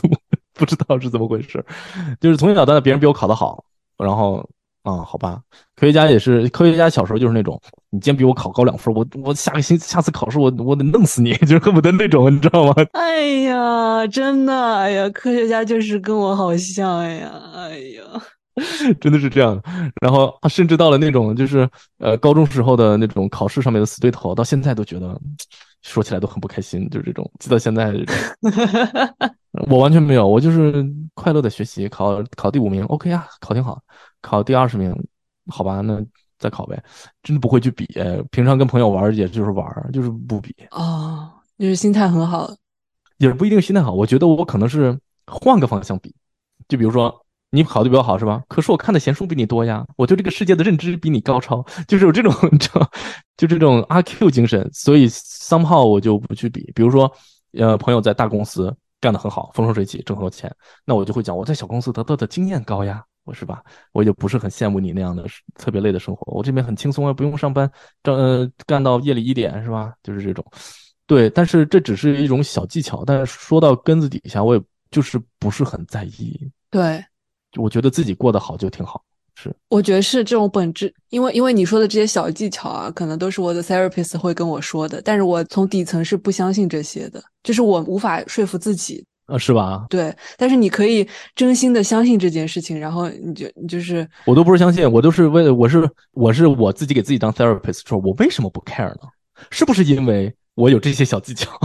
不知道是怎么回事，就是从小到大别人比我考得好，然后啊、嗯，好吧，科学家也是，科学家小时候就是那种，你今天比我考高两分，我我下个星下次考试我我得弄死你，就是恨不得那种，你知道吗？哎呀，真的，哎呀，科学家就是跟我好像呀，哎呀，真的是这样。然后甚至到了那种就是呃高中时候的那种考试上面的死对头，到现在都觉得说起来都很不开心，就是这种，记到现在这种。我完全没有，我就是快乐的学习，考考第五名，OK 啊，考挺好。考第二十名，好吧，那再考呗。真的不会去比，平常跟朋友玩也就是玩，就是不比。哦，就是心态很好，也不一定心态好。我觉得我可能是换个方向比，就比如说你考的比较好是吧？可是我看的闲书比你多呀，我对这个世界的认知比你高超，就是有这种，就这种阿 Q 精神，所以 somehow 我就不去比。比如说，呃，朋友在大公司。干得很好，风生水起，挣很多钱，那我就会讲我在小公司得到的经验高呀，我是吧？我就不是很羡慕你那样的特别累的生活，我这边很轻松啊，不用上班，挣呃干到夜里一点是吧？就是这种，对，但是这只是一种小技巧，但是说到根子底下，我也就是不是很在意，对，我觉得自己过得好就挺好。是，我觉得是这种本质，因为因为你说的这些小技巧啊，可能都是我的 therapist 会跟我说的，但是我从底层是不相信这些的，就是我无法说服自己，啊，是吧？对，但是你可以真心的相信这件事情，然后你就你就是，我都不是相信，我都是为了，我是我是我自己给自己当 therapist，说我为什么不 care 呢？是不是因为我有这些小技巧？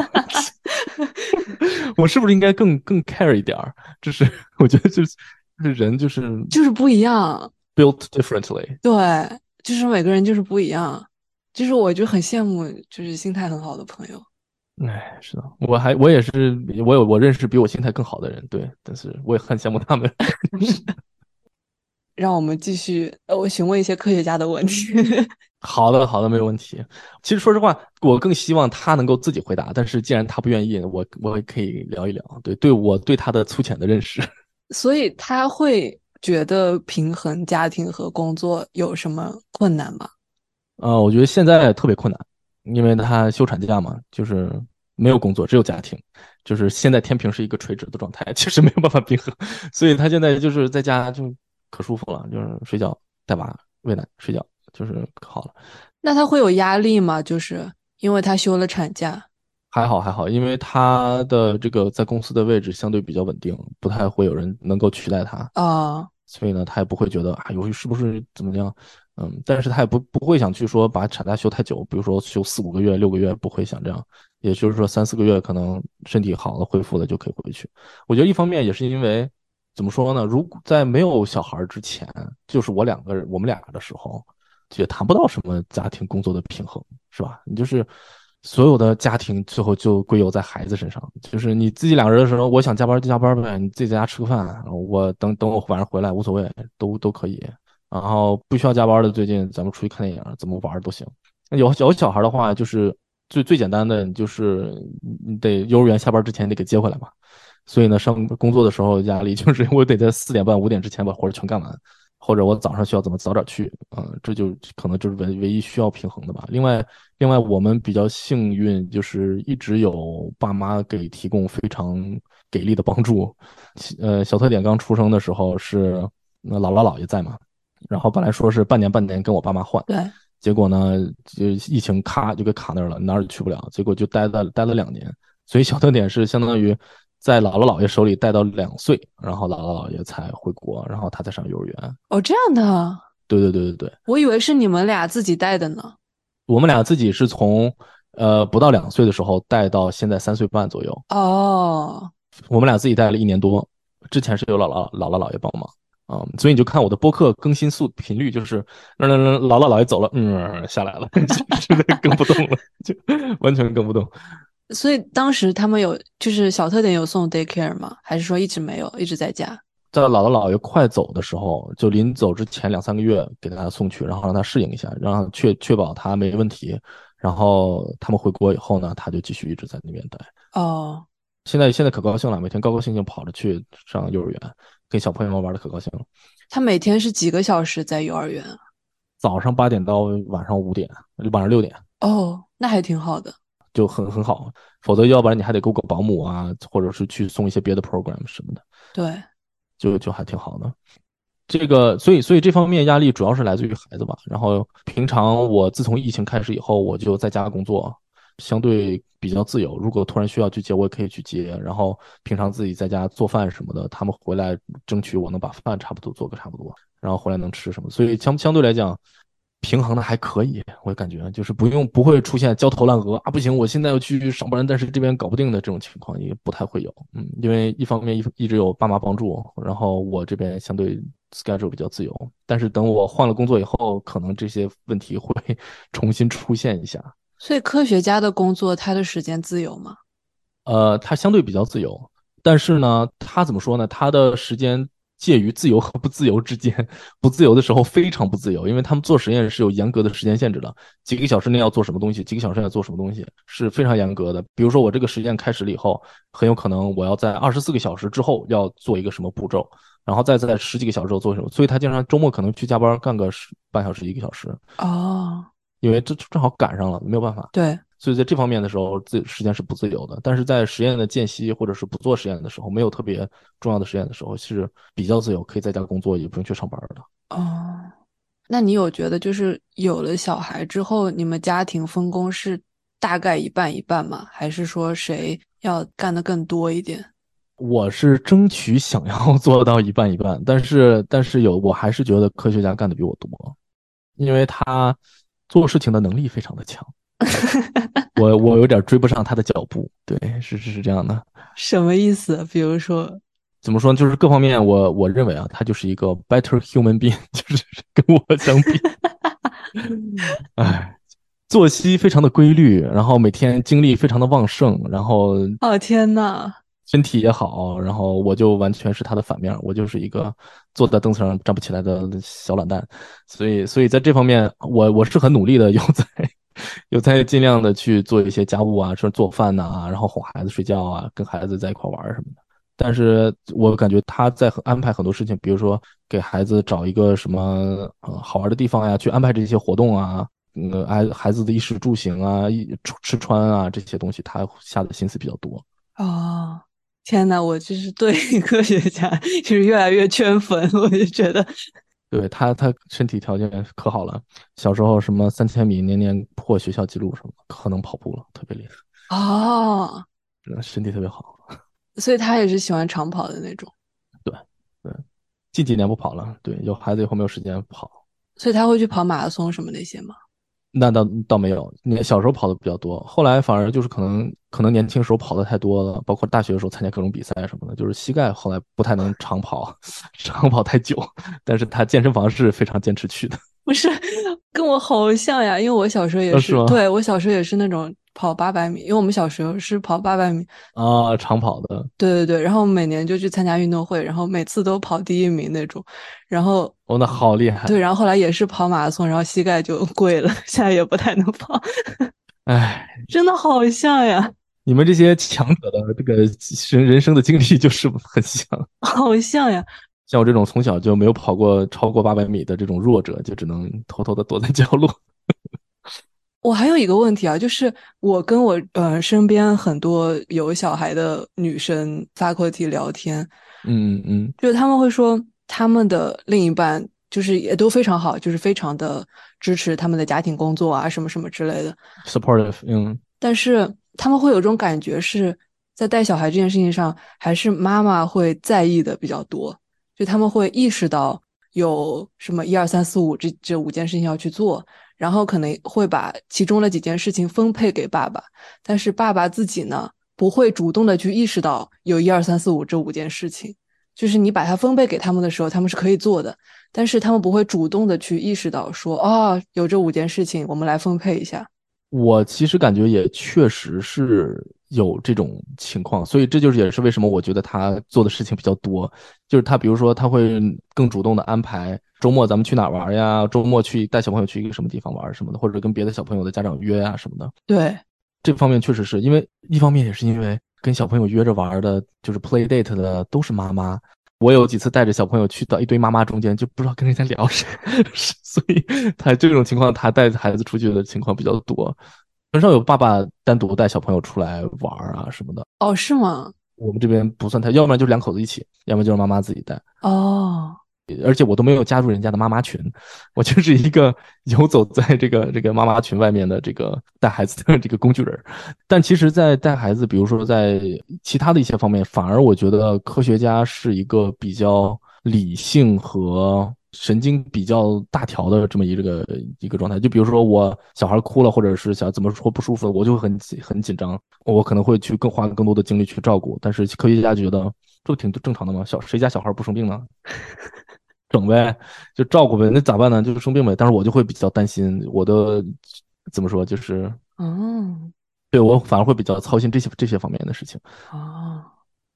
我是不是应该更更 care 一点儿？就是我觉得就是人就是就是不一样。Built differently，对，就是每个人就是不一样，就是我就很羡慕，就是心态很好的朋友。哎，是的，我还我也是，我有我认识比我心态更好的人，对，但是我也很羡慕他们。让我们继续，呃，我询问一些科学家的问题。好的，好的，没有问题。其实说实话，我更希望他能够自己回答，但是既然他不愿意，我我也可以聊一聊，对，对我对他的粗浅的认识。所以他会。觉得平衡家庭和工作有什么困难吗？呃，我觉得现在特别困难，因为他休产假嘛，就是没有工作，只有家庭，就是现在天平是一个垂直的状态，其实没有办法平衡，所以他现在就是在家就可舒服了，就是睡觉、带娃、喂奶、睡觉，就是可好了。那他会有压力吗？就是因为他休了产假。还好还好，因为他的这个在公司的位置相对比较稳定，不太会有人能够取代他啊，oh. 所以呢，他也不会觉得啊，由于是不是怎么样，嗯，但是他也不不会想去说把产假休太久，比如说休四五个月、六个月，不会想这样，也就是说三四个月可能身体好了、恢复了就可以回去。我觉得一方面也是因为怎么说呢，如果在没有小孩之前，就是我两个人我们俩的时候，也谈不到什么家庭工作的平衡，是吧？你就是。所有的家庭最后就归咎在孩子身上，就是你自己两个人的时候，我想加班就加班呗，你自己在家吃个饭，我等等我晚上回来无所谓，都都可以。然后不需要加班的，最近咱们出去看电影，怎么玩都行。有有小孩的话，就是最最简单的，就是你得幼儿园下班之前得给接回来嘛。所以呢，上工作的时候压力就是 我得在四点半五点之前把活儿全干完。或者我早上需要怎么早点去，嗯，这就可能就是唯唯一需要平衡的吧。另外，另外我们比较幸运，就是一直有爸妈给提供非常给力的帮助。呃，小特点刚出生的时候是那姥姥姥爷在嘛，然后本来说是半年半年跟我爸妈换，对，结果呢就疫情咔就给卡那儿了，哪儿也去不了，结果就待在待了两年，所以小特点是相当于。在姥姥姥爷手里带到两岁，然后姥姥姥爷才回国，然后他才上幼儿园。哦，这样的。对对对对对。我以为是你们俩自己带的呢。我们俩自己是从呃不到两岁的时候带到现在三岁半左右。哦。我们俩自己带了一年多，之前是有姥姥姥姥姥爷帮忙啊、嗯，所以你就看我的播客更新速频率就是，那那那姥姥姥爷走了，嗯，下来了，实在跟不动了，就完全跟不动。所以当时他们有就是小特点有送 daycare 吗？还是说一直没有，一直在家？在姥姥姥爷快走的时候，就临走之前两三个月给他送去，然后让他适应一下，让确确保他没问题。然后他们回国以后呢，他就继续一直在那边待。哦，现在现在可高兴了，每天高高兴兴跑着去上幼儿园，跟小朋友们玩的可高兴了。他每天是几个小时在幼儿园？早上八点到晚上五点，晚上六点。哦，那还挺好的。就很很好，否则要不然你还得雇个保姆啊，或者是去送一些别的 program 什么的。对，就就还挺好的。这个，所以所以这方面压力主要是来自于孩子吧。然后平常我自从疫情开始以后，我就在家工作，相对比较自由。如果突然需要去接，我也可以去接。然后平常自己在家做饭什么的，他们回来争取我能把饭差不多做个差不多，然后回来能吃什么。所以相相对来讲。平衡的还可以，我感觉就是不用不会出现焦头烂额啊，不行，我现在要去上班，但是这边搞不定的这种情况也不太会有，嗯，因为一方面一一直有爸妈帮助，然后我这边相对 schedule 比较自由。但是等我换了工作以后，可能这些问题会 重新出现一下。所以科学家的工作，他的时间自由吗？呃，他相对比较自由，但是呢，他怎么说呢？他的时间。介于自由和不自由之间，不自由的时候非常不自由，因为他们做实验是有严格的时间限制的，几个小时内要做什么东西，几个小时内要做什么东西是非常严格的。比如说我这个实验开始了以后，很有可能我要在二十四个小时之后要做一个什么步骤，然后再在十几个小时之后做什么，所以他经常周末可能去加班干个十半小时一个小时。哦，因为这正好赶上了，没有办法。对。所以在这方面的时候，自时间是不自由的。但是在实验的间隙或者是不做实验的时候，没有特别重要的实验的时候，是比较自由，可以在家工作，也不用去上班的。哦，那你有觉得就是有了小孩之后，你们家庭分工是大概一半一半吗？还是说谁要干的更多一点？我是争取想要做到一半一半，但是但是有我还是觉得科学家干的比我多，因为他做事情的能力非常的强。我我有点追不上他的脚步，对，是是是这样的。什么意思？比如说，怎么说呢？就是各方面我，我我认为啊，他就是一个 better human being，就是跟我相比，哎，作息非常的规律，然后每天精力非常的旺盛，然后哦天呐，身体也好，然后我就完全是他的反面，我就是一个坐在凳子上站不起来的小懒蛋，所以所以在这方面，我我是很努力的，有在。有在尽量的去做一些家务啊，说做饭呐、然后哄孩子睡觉啊，跟孩子在一块玩什么的。但是我感觉他在安排很多事情，比如说给孩子找一个什么呃好玩的地方呀，去安排这些活动啊，呃，孩孩子的衣食住行啊，吃穿啊这些东西，他下的心思比较多。哦，天呐，我就是对科学家就是越来越圈粉，我就觉得。对他，他身体条件可好了。小时候什么三千米年年破学校记录什么，可能跑步了，特别厉害。哦，身体特别好。所以他也是喜欢长跑的那种。对对，近几年不跑了。对，有孩子以后没有时间跑。所以他会去跑马拉松什么那些吗？那倒倒没有，你小时候跑的比较多，后来反而就是可能可能年轻时候跑的太多了，包括大学的时候参加各种比赛什么的，就是膝盖后来不太能长跑，长跑太久。但是他健身房是非常坚持去的。不是，跟我好像呀，因为我小时候也是，哦、是对我小时候也是那种。跑八百米，因为我们小时候是跑八百米啊，长跑的。对对对，然后每年就去参加运动会，然后每次都跑第一名那种。然后哦，那好厉害。对，然后后来也是跑马拉松，然后膝盖就跪了，现在也不太能跑。哎，真的好像呀！你们这些强者的这个人人生的经历就是很像，好像呀。像我这种从小就没有跑过超过八百米的这种弱者，就只能偷偷的躲在角落。我还有一个问题啊，就是我跟我呃身边很多有小孩的女生 faculty 聊天，嗯嗯，就是他们会说他们的另一半就是也都非常好，就是非常的支持他们的家庭工作啊什么什么之类的，supportive，嗯，但是他们会有这种感觉是在带小孩这件事情上，还是妈妈会在意的比较多，就他们会意识到有什么一二三四五这这五件事情要去做。然后可能会把其中的几件事情分配给爸爸，但是爸爸自己呢，不会主动的去意识到有一二三四五这五件事情，就是你把它分配给他们的时候，他们是可以做的，但是他们不会主动的去意识到说，哦，有这五件事情，我们来分配一下。我其实感觉也确实是有这种情况，所以这就是也是为什么我觉得他做的事情比较多，就是他比如说他会更主动的安排周末咱们去哪玩呀，周末去带小朋友去一个什么地方玩什么的，或者跟别的小朋友的家长约啊什么的。对，这方面确实是因为一方面也是因为跟小朋友约着玩的，就是 play date 的都是妈妈。我有几次带着小朋友去到一堆妈妈中间，就不知道跟人家聊谁，所以他这种情况，他带孩子出去的情况比较多，很少有爸爸单独带小朋友出来玩啊什么的。哦，是吗？我们这边不算太，要不然就是两口子一起，要么就是妈妈自己带。哦。而且我都没有加入人家的妈妈群，我就是一个游走在这个这个妈妈群外面的这个带孩子的这个工具人。但其实，在带孩子，比如说在其他的一些方面，反而我觉得科学家是一个比较理性和神经比较大条的这么一个一个状态。就比如说我小孩哭了，或者是想怎么说不舒服，我就会很很紧张，我可能会去更花更多的精力去照顾。但是科学家觉得这不挺正常的吗，小谁家小孩不生病呢？整呗，就照顾呗。那咋办呢？就是生病呗。但是我就会比较担心，我的怎么说，就是，哦，对我反而会比较操心这些这些方面的事情。哦，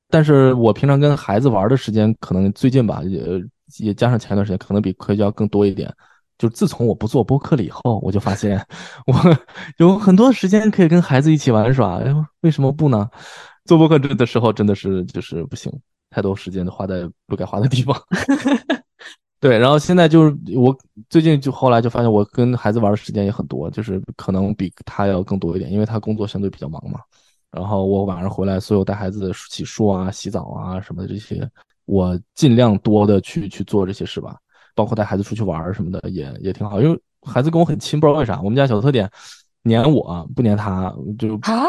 但是我平常跟孩子玩的时间，可能最近吧，也也加上前一段时间，可能比科学要更多一点。就自从我不做播客了以后，我就发现我有很多时间可以跟孩子一起玩耍。哎呦，为什么不呢？做播客的时候真的是就是不行，太多时间都花在不该花的地方。对，然后现在就是我最近就后来就发现，我跟孩子玩的时间也很多，就是可能比他要更多一点，因为他工作相对比较忙嘛。然后我晚上回来，所有带孩子洗漱啊、洗澡啊什么的这些，我尽量多的去去做这些事吧。包括带孩子出去玩什么的也也挺好，因为孩子跟我很亲，不知道为啥。我们家小特点黏我不黏他，就啊，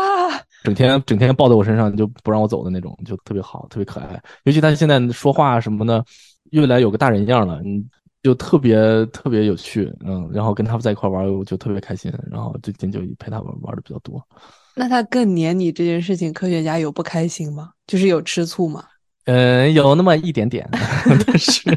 整天整天抱在我身上就不让我走的那种，就特别好，特别可爱。尤其他现在说话什么的，越来有个大人样了，嗯，就特别特别有趣，嗯。然后跟他们在一块玩，我就特别开心。然后最近就陪他们玩的比较多。那他更黏你这件事情，科学家有不开心吗？就是有吃醋吗？嗯，有那么一点点，但是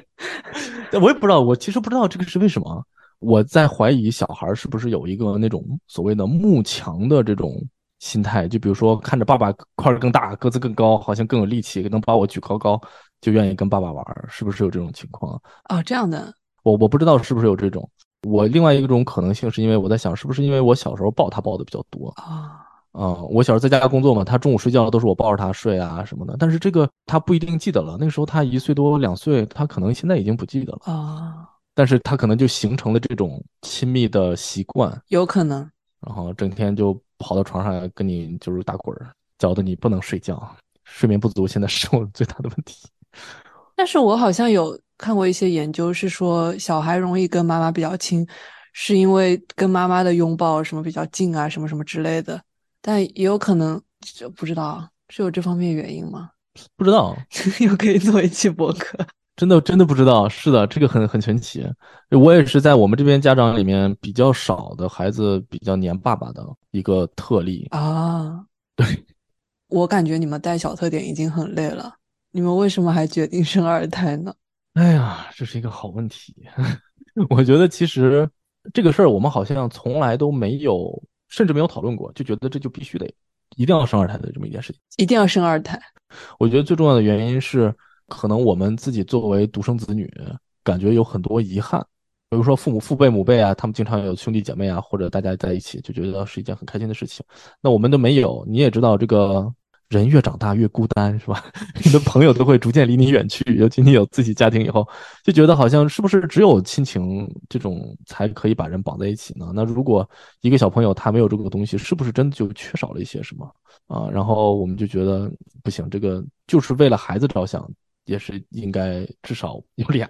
我也不知道，我其实不知道这个是为什么。我在怀疑小孩是不是有一个那种所谓的慕强的这种心态，就比如说看着爸爸块儿更大，个子更高，好像更有力气，能把我举高高，就愿意跟爸爸玩，是不是有这种情况？哦，这样的，我我不知道是不是有这种。我另外一种可能性是因为我在想，是不是因为我小时候抱他抱的比较多啊？啊、嗯，我小时候在家工作嘛，他中午睡觉都是我抱着他睡啊什么的。但是这个他不一定记得了，那个时候他一岁多两岁，他可能现在已经不记得了啊。但是他可能就形成了这种亲密的习惯，有可能。然后整天就跑到床上跟你就是打滚儿，搅得你不能睡觉，睡眠不足现在是我最大的问题。但是我好像有看过一些研究，是说小孩容易跟妈妈比较亲，是因为跟妈妈的拥抱什么比较近啊，什么什么之类的。但也有可能，就不知道是有这方面原因吗？不知道，又可以做一期博客。真的真的不知道。是的，这个很很神奇。我也是在我们这边家长里面比较少的孩子比较黏爸爸的一个特例啊。对，我感觉你们带小特点已经很累了，你们为什么还决定生二胎呢？哎呀，这是一个好问题。我觉得其实这个事儿我们好像从来都没有。甚至没有讨论过，就觉得这就必须得一定要生二胎的这么一件事情。一定要生二胎，我觉得最重要的原因是，可能我们自己作为独生子女，感觉有很多遗憾。比如说父母父辈母辈啊，他们经常有兄弟姐妹啊，或者大家在一起，就觉得是一件很开心的事情。那我们都没有，你也知道这个。人越长大越孤单，是吧？你的朋友都会逐渐离你远去，尤其你有自己家庭以后，就觉得好像是不是只有亲情这种才可以把人绑在一起呢？那如果一个小朋友他没有这个东西，是不是真的就缺少了一些什么啊？然后我们就觉得不行，这个就是为了孩子着想，也是应该至少有俩。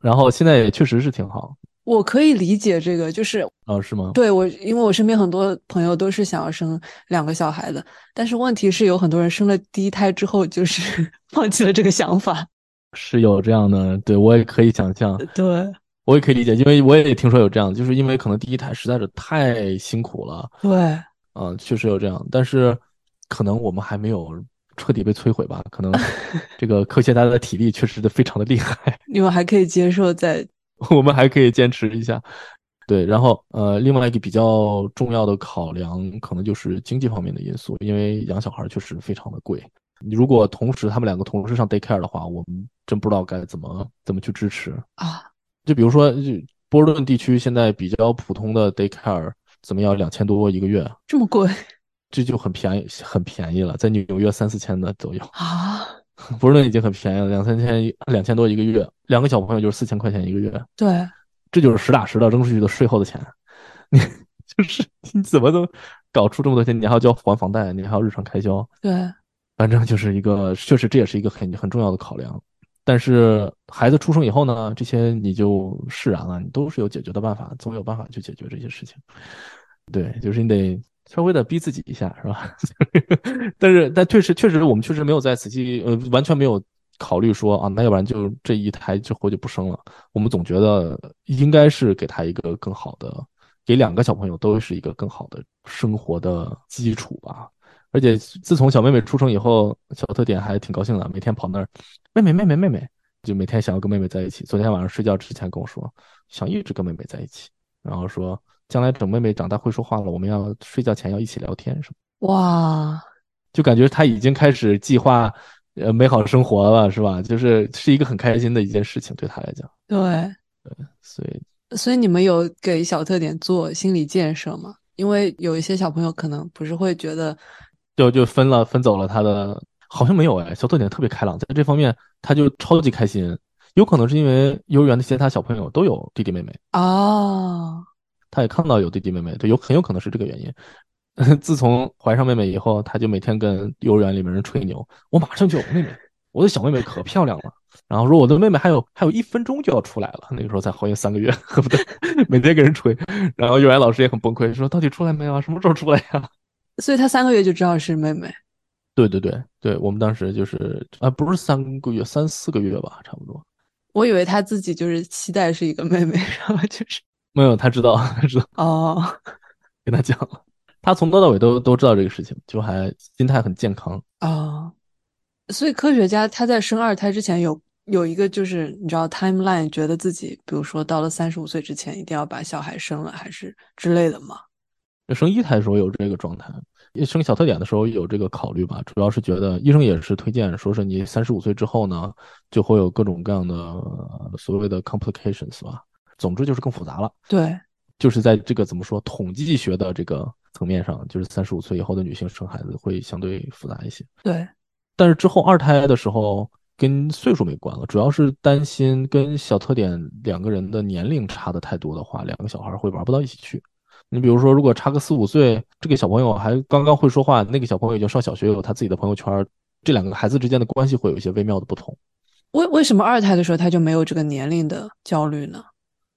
然后现在也确实是挺好。我可以理解这个，就是哦，是吗？对，我，因为我身边很多朋友都是想要生两个小孩的，但是问题是有很多人生了第一胎之后就是 放弃了这个想法，是有这样的，对，我也可以想象，对，我也可以理解，因为我也听说有这样，就是因为可能第一胎实在是太辛苦了，对，啊，确实有这样，但是可能我们还没有彻底被摧毁吧，可能 这个科学家的体力确实的非常的厉害，你们还可以接受在。我们还可以坚持一下，对，然后呃，另外一个比较重要的考量可能就是经济方面的因素，因为养小孩确实非常的贵。你如果同时他们两个同时上 daycare 的话，我们真不知道该怎么怎么去支持啊。就比如说波士顿地区现在比较普通的 daycare 怎么要？两千多一个月，这么贵？这就很便宜，很便宜了，在纽约三四千的左右啊。波士顿已经很便宜了，两三千，两千多一个月，两个小朋友就是四千块钱一个月。对，这就是实打实的扔出去的税后的钱。你 就是你怎么都搞出这么多钱？你还要交还房贷，你还要日常开销。对，反正就是一个，确实这也是一个很很重要的考量。但是孩子出生以后呢，这些你就释然了，你都是有解决的办法，总有办法去解决这些事情。对，就是你得。稍微的逼自己一下是吧？但是但确实确实我们确实没有在仔细呃完全没有考虑说啊，那要不然就这一胎之后就不生了。我们总觉得应该是给他一个更好的，给两个小朋友都是一个更好的生活的基础吧。而且自从小妹妹出生以后，小特点还挺高兴的，每天跑那儿，妹妹妹妹妹妹，就每天想要跟妹妹在一起。昨天晚上睡觉之前跟我说，想一直跟妹妹在一起，然后说将来等妹妹长大会说话了，我们要睡觉前要一起聊天什么。哇，就感觉他已经开始计划呃美好生活了，是吧？就是是一个很开心的一件事情，对他来讲。对对，所以所以你们有给小特点做心理建设吗？因为有一些小朋友可能不是会觉得，就就分了分走了他的，好像没有哎，小特点特别开朗，在这方面他就超级开心，有可能是因为幼儿园的其他小朋友都有弟弟妹妹哦，他也看到有弟弟妹妹，对，有很有可能是这个原因。自从怀上妹妹以后，他就每天跟幼儿园里面人吹牛，我马上就有妹妹，我的小妹妹可漂亮了。然后说我的妹妹还有还有一分钟就要出来了，那个时候才怀孕三个月，恨不对 每天给人吹。然后幼儿园老师也很崩溃，说到底出来没有啊？什么时候出来呀？所以他三个月就知道是妹妹。对对对对，我们当时就是啊，不是三个月，三四个月吧，差不多。我以为他自己就是期待是一个妹妹，然后就是没有，他知道，他知道。哦，跟他讲了，他从头到尾都都知道这个事情，就还心态很健康。哦。所以科学家他在生二胎之前有有一个就是你知道 timeline，觉得自己比如说到了三十五岁之前一定要把小孩生了，还是之类的吗？生一胎的时候有这个状态，生小特点的时候有这个考虑吧，主要是觉得医生也是推荐，说是你三十五岁之后呢，就会有各种各样的所谓的 complications 吧，总之就是更复杂了。对，就是在这个怎么说统计学的这个层面上，就是三十五岁以后的女性生孩子会相对复杂一些。对。但是之后二胎的时候跟岁数没关了，主要是担心跟小特点两个人的年龄差的太多的话，两个小孩会玩不到一起去。你比如说，如果差个四五岁，这个小朋友还刚刚会说话，那个小朋友已经上小学，有他自己的朋友圈，这两个孩子之间的关系会有一些微妙的不同。为为什么二胎的时候他就没有这个年龄的焦虑呢？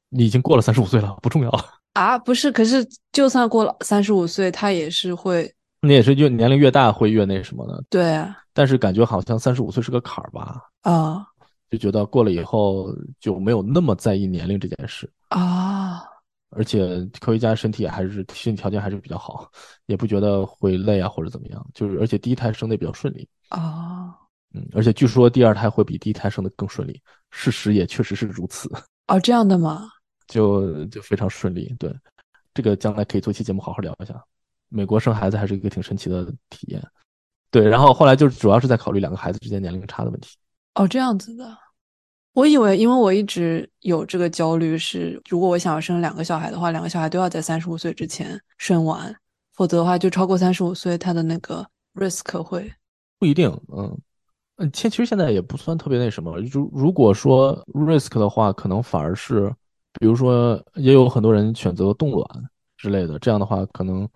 你已经过了三十五岁了，不重要 啊？不是，可是就算过了三十五岁，他也是会。那也是越年龄越大会越那什么的，对啊。但是感觉好像三十五岁是个坎儿吧？啊、哦，就觉得过了以后就没有那么在意年龄这件事啊、哦。而且科学家身体还是身体条件还是比较好，也不觉得会累啊或者怎么样。就是而且第一胎生的也比较顺利啊、哦。嗯，而且据说第二胎会比第一胎生的更顺利，事实也确实是如此。哦，这样的吗？就就非常顺利。对，这个将来可以做期节目好好聊一下。美国生孩子还是一个挺神奇的体验，对。然后后来就主要是在考虑两个孩子之间年龄差的问题。哦，这样子的。我以为，因为我一直有这个焦虑，是如果我想要生两个小孩的话，两个小孩都要在三十五岁之前生完，否则的话，就超过三十五岁，他的那个 risk 会不一定。嗯嗯，其实现在也不算特别那什么。如如果说 risk 的话，可能反而是，比如说也有很多人选择冻卵之类的，这样的话可能。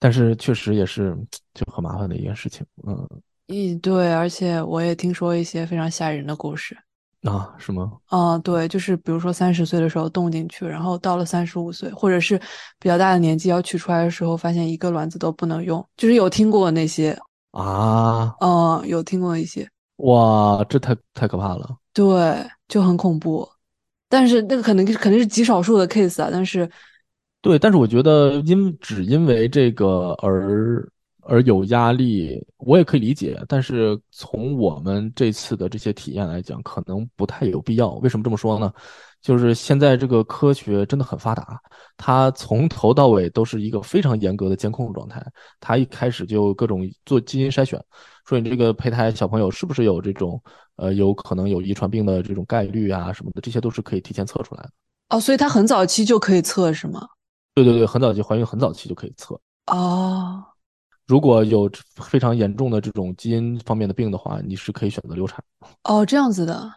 但是确实也是 就很麻烦的一件事情，嗯，嗯，对，而且我也听说一些非常吓人的故事。啊，是吗？啊，对，就是比如说三十岁的时候冻进去，然后到了三十五岁或者是比较大的年纪要取出来的时候，发现一个卵子都不能用，就是有听过那些。啊，嗯，有听过一些，哇，这太太可怕了，对，就很恐怖，但是那个可能肯定是极少数的 case 啊，但是。对，但是我觉得因只因为这个而而有压力，我也可以理解。但是从我们这次的这些体验来讲，可能不太有必要。为什么这么说呢？就是现在这个科学真的很发达，它从头到尾都是一个非常严格的监控状态。它一开始就各种做基因筛选，说你这个胚胎小朋友是不是有这种呃有可能有遗传病的这种概率啊什么的，这些都是可以提前测出来的。哦，所以它很早期就可以测是吗？对对对，很早期怀孕，很早期就可以测哦。如果有非常严重的这种基因方面的病的话，你是可以选择流产。哦，这样子的。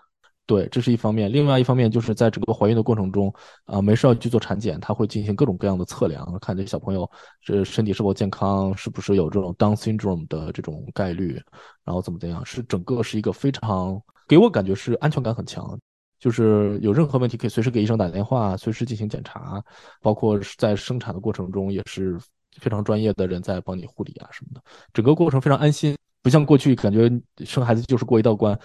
对，这是一方面。另外一方面就是在整个怀孕的过程中，啊、没事要去做产检，他会进行各种各样的测量，看这小朋友这身体是否健康，是不是有这种 Down syndrome 的这种概率，然后怎么怎样，是整个是一个非常给我感觉是安全感很强。就是有任何问题可以随时给医生打电话，随时进行检查，包括在生产的过程中也是非常专业的人在帮你护理啊什么的，整个过程非常安心，不像过去感觉生孩子就是过一道关。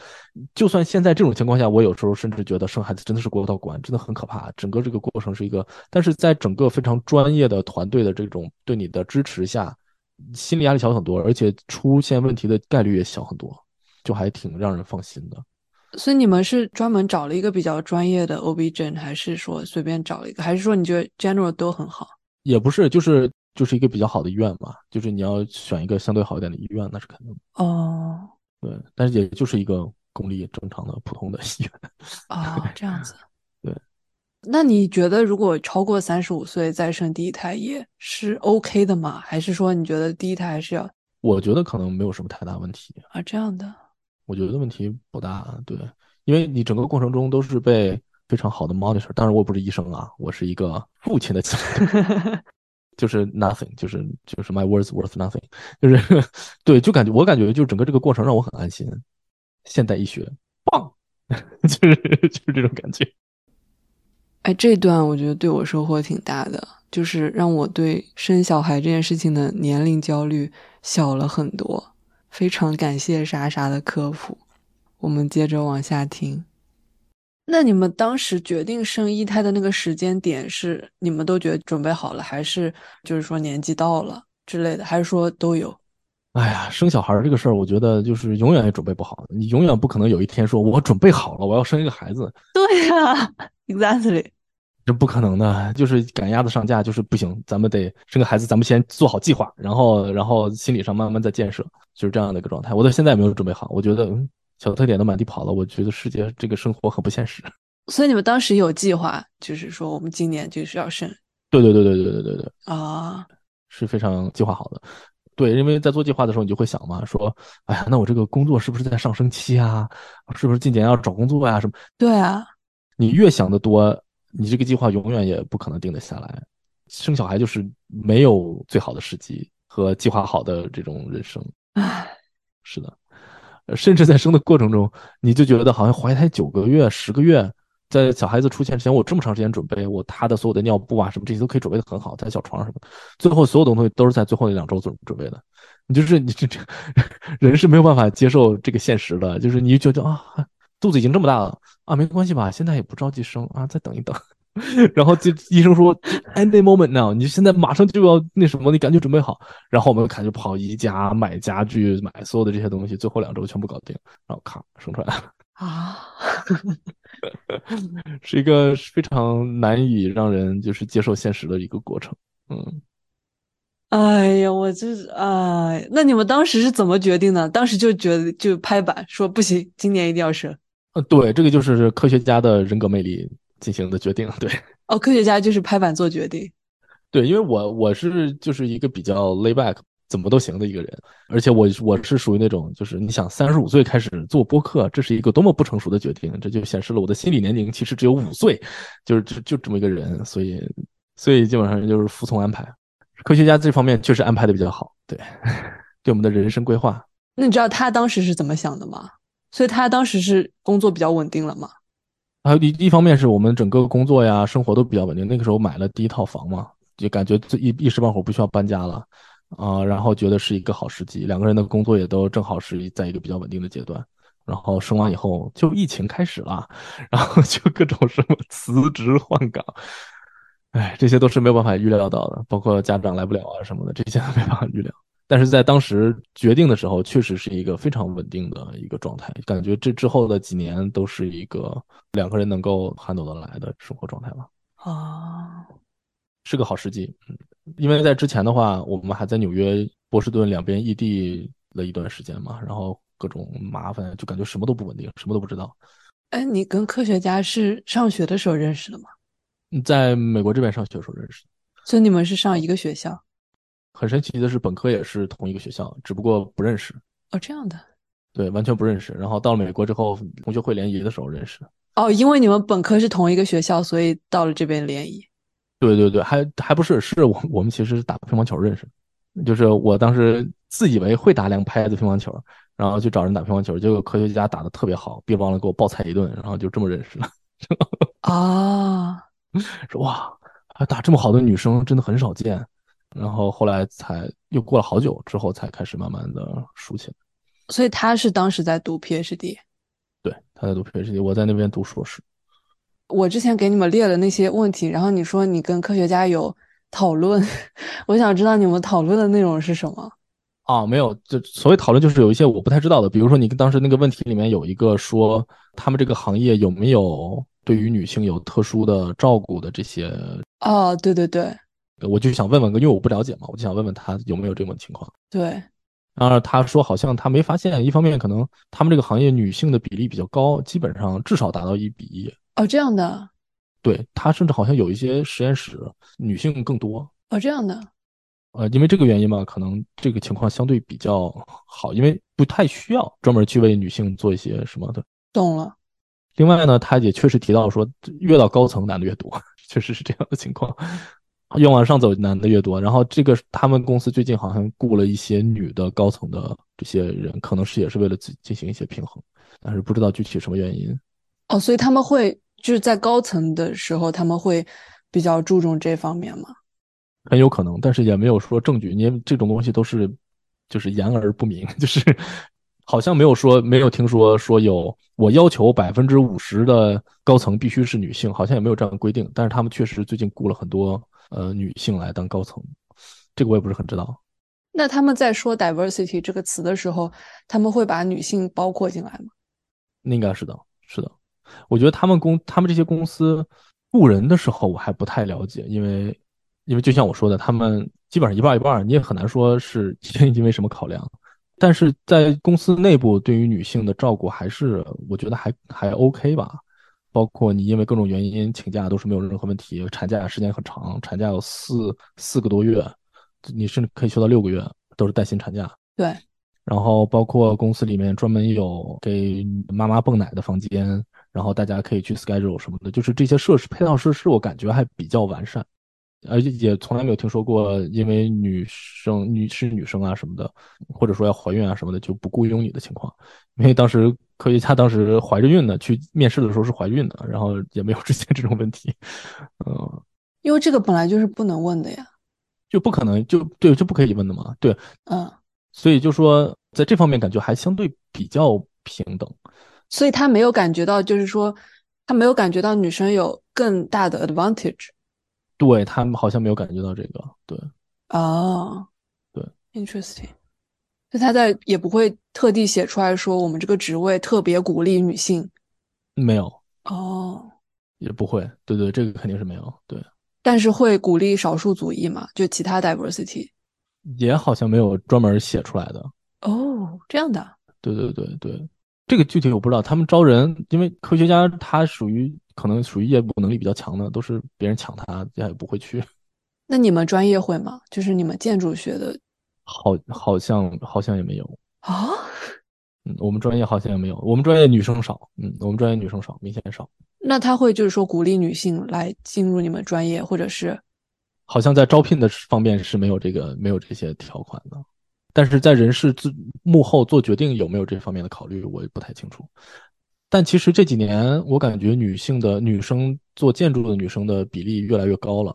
就算现在这种情况下，我有时候甚至觉得生孩子真的是过一道关，真的很可怕。整个这个过程是一个，但是在整个非常专业的团队的这种对你的支持下，心理压力小很多，而且出现问题的概率也小很多，就还挺让人放心的。所以你们是专门找了一个比较专业的 OB-GYN，还是说随便找了一个？还是说你觉得 general 都很好？也不是，就是就是一个比较好的医院嘛。就是你要选一个相对好一点的医院，那是肯定的。哦，对，但是也就是一个公立正常的普通的 医院。啊、哦，这样子。对。那你觉得如果超过三十五岁再生第一胎也是 OK 的吗？还是说你觉得第一胎还是要？我觉得可能没有什么太大问题啊。这样的。我觉得问题不大，对，因为你整个过程中都是被非常好的 monitor。当然，我不是医生啊，我是一个父亲的角度，就是 nothing，就是就是 my words worth nothing，就是对，就感觉我感觉就整个这个过程让我很安心。现代医学棒，就是就是这种感觉。哎，这段我觉得对我收获挺大的，就是让我对生小孩这件事情的年龄焦虑小了很多。非常感谢莎莎的科普，我们接着往下听。那你们当时决定生一胎的那个时间点是你们都觉得准备好了，还是就是说年纪到了之类的，还是说都有？哎呀，生小孩这个事儿，我觉得就是永远也准备不好，你永远不可能有一天说我准备好了，我要生一个孩子。对呀，exactly。这不可能的，就是赶鸭子上架，就是不行。咱们得生个孩子，咱们先做好计划，然后，然后心理上慢慢再建设，就是这样的一个状态。我到现在也没有准备好，我觉得，嗯，小特点都满地跑了，我觉得世界这个生活很不现实。所以你们当时有计划，就是说我们今年就是要生。对对对对对对对对啊，是非常计划好的。对，因为在做计划的时候，你就会想嘛，说，哎呀，那我这个工作是不是在上升期啊？是不是今年要找工作呀？什么？对啊，你越想的多。你这个计划永远也不可能定得下来，生小孩就是没有最好的时机和计划好的这种人生。唉，是的，甚至在生的过程中，你就觉得好像怀胎九个月、十个月，在小孩子出现之前，我这么长时间准备，我他的所有的尿布啊什么这些都可以准备的很好，在小床什么，最后所有的东西都是在最后那两周准准备的。你就是你这这人是没有办法接受这个现实的，就是你就觉得啊。肚子已经这么大了啊，没关系吧？现在也不着急生啊，再等一等。然后就医生说，any moment now，你现在马上就要那什么，你赶紧准备好。然后我们开始跑宜家买家具，买所有的这些东西，最后两周全部搞定，然后咔生出来了啊，是一个非常难以让人就是接受现实的一个过程。嗯，哎呀，我就是哎，那你们当时是怎么决定的？当时就觉得就拍板说不行，今年一定要生。呃，对，这个就是科学家的人格魅力进行的决定。对，哦，科学家就是拍板做决定。对，因为我我是就是一个比较 lay back，怎么都行的一个人，而且我我是属于那种就是你想三十五岁开始做播客，这是一个多么不成熟的决定，这就显示了我的心理年龄其实只有五岁，就是就就这么一个人，所以所以基本上就是服从安排。科学家这方面确实安排的比较好，对，对我们的人生规划。那你知道他当时是怎么想的吗？所以他当时是工作比较稳定了吗？还有一一方面是我们整个工作呀、生活都比较稳定。那个时候买了第一套房嘛，就感觉这一一时半会儿不需要搬家了啊、然后觉得是一个好时机。两个人的工作也都正好是在一个比较稳定的阶段。然后生完以后就疫情开始了，然后就各种什么辞职换岗，哎，这些都是没有办法预料到的，包括家长来不了啊什么的，这些都没办法预料。但是在当时决定的时候，确实是一个非常稳定的一个状态，感觉这之后的几年都是一个两个人能够 handle 得来的生活状态吧。啊，是个好时机。嗯，因为在之前的话，我们还在纽约、波士顿两边异地了一段时间嘛，然后各种麻烦，就感觉什么都不稳定，什么都不知道。哎，你跟科学家是上学的时候认识的吗？在美国这边上学的时候认识的。所以你们是上一个学校？很神奇的是，本科也是同一个学校，只不过不认识。哦，这样的。对，完全不认识。然后到了美国之后，同学会联谊的时候认识。哦，因为你们本科是同一个学校，所以到了这边联谊。对对对，还还不是，是我我们其实是打乒乓球认识。就是我当时自以为会打两拍子乒乓球，然后去找人打乒乓球，结果科学家打的特别好，别忘了给我暴踩一顿，然后就这么认识了。啊，说哇，还打这么好的女生真的很少见。然后后来才又过了好久之后才开始慢慢的熟起来，所以他是当时在读 PhD，对，他在读 PhD，我在那边读硕士。我之前给你们列了那些问题，然后你说你跟科学家有讨论，我想知道你们讨论的内容是什么？啊，没有，就所谓讨论就是有一些我不太知道的，比如说你当时那个问题里面有一个说他们这个行业有没有对于女性有特殊的照顾的这些。哦，对对对，我就想问问，因为我不了解嘛，我就想问问他有没有这种情况。对，然后他说好像他没发现，一方面可能他们这个行业女性的比例比较高，基本上至少达到一比一。哦，这样的。对，他甚至好像有一些实验室女性更多。哦，这样的。呃，因为这个原因嘛，可能这个情况相对比较好，因为不太需要专门去为女性做一些什么的。懂了。另外呢，他也确实提到说，越到高层男的越多，确实是这样的情况。越往上走男的越多，然后这个他们公司最近好像雇了一些女的高层的这些人，可能是也是为了进进行一些平衡，但是不知道具体什么原因。哦，所以他们会就是在高层的时候，他们会比较注重这方面吗？很有可能，但是也没有说证据，因为这种东西都是就是言而不明，就是好像没有说没有听说说有我要求百分之五十的高层必须是女性，好像也没有这样的规定。但是他们确实最近雇了很多呃女性来当高层，这个我也不是很知道。那他们在说 diversity 这个词的时候，他们会把女性包括进来吗？应该是的，是的。我觉得他们公他们这些公司雇人的时候我还不太了解，因为。因为就像我说的，他们基本上一半一半，你也很难说是 因为什么考量。但是在公司内部，对于女性的照顾还是我觉得还还 OK 吧。包括你因为各种原因请假都是没有任何问题，产假时间很长，产假有四四个多月，你甚至可以休到六个月，都是带薪产假。对。然后包括公司里面专门有给妈妈泵奶的房间，然后大家可以去 schedule 什么的，就是这些设施配套设施，我感觉还比较完善。而且也从来没有听说过，因为女生女是女生啊什么的，或者说要怀孕啊什么的就不雇佣你的情况。因为当时科学家当时怀着孕呢，去面试的时候是怀孕的，然后也没有出现这种问题。嗯，因为这个本来就是不能问的呀，就不可能就对，就不可以问的嘛。对，嗯，所以就说在这方面感觉还相对比较平等。所以他没有感觉到，就是说他没有感觉到女生有更大的 advantage。对，他们好像没有感觉到这个，对，哦，对，interesting，就他在也不会特地写出来说我们这个职位特别鼓励女性，没有，哦，也不会，对对，这个肯定是没有，对，但是会鼓励少数族裔嘛，就其他 diversity，也好像没有专门写出来的，哦，这样的，对对对对，这个具体我不知道，他们招人，因为科学家他属于。可能属于业务能力比较强的，都是别人抢他，他也不会去。那你们专业会吗？就是你们建筑学的，好，好像好像也没有啊。嗯，我们专业好像也没有，我们专业女生少。嗯，我们专业女生少，明显少。那他会就是说鼓励女性来进入你们专业，或者是？好像在招聘的方面是没有这个没有这些条款的，但是在人事自幕后做决定有没有这方面的考虑，我也不太清楚。但其实这几年，我感觉女性的女生做建筑的女生的比例越来越高了，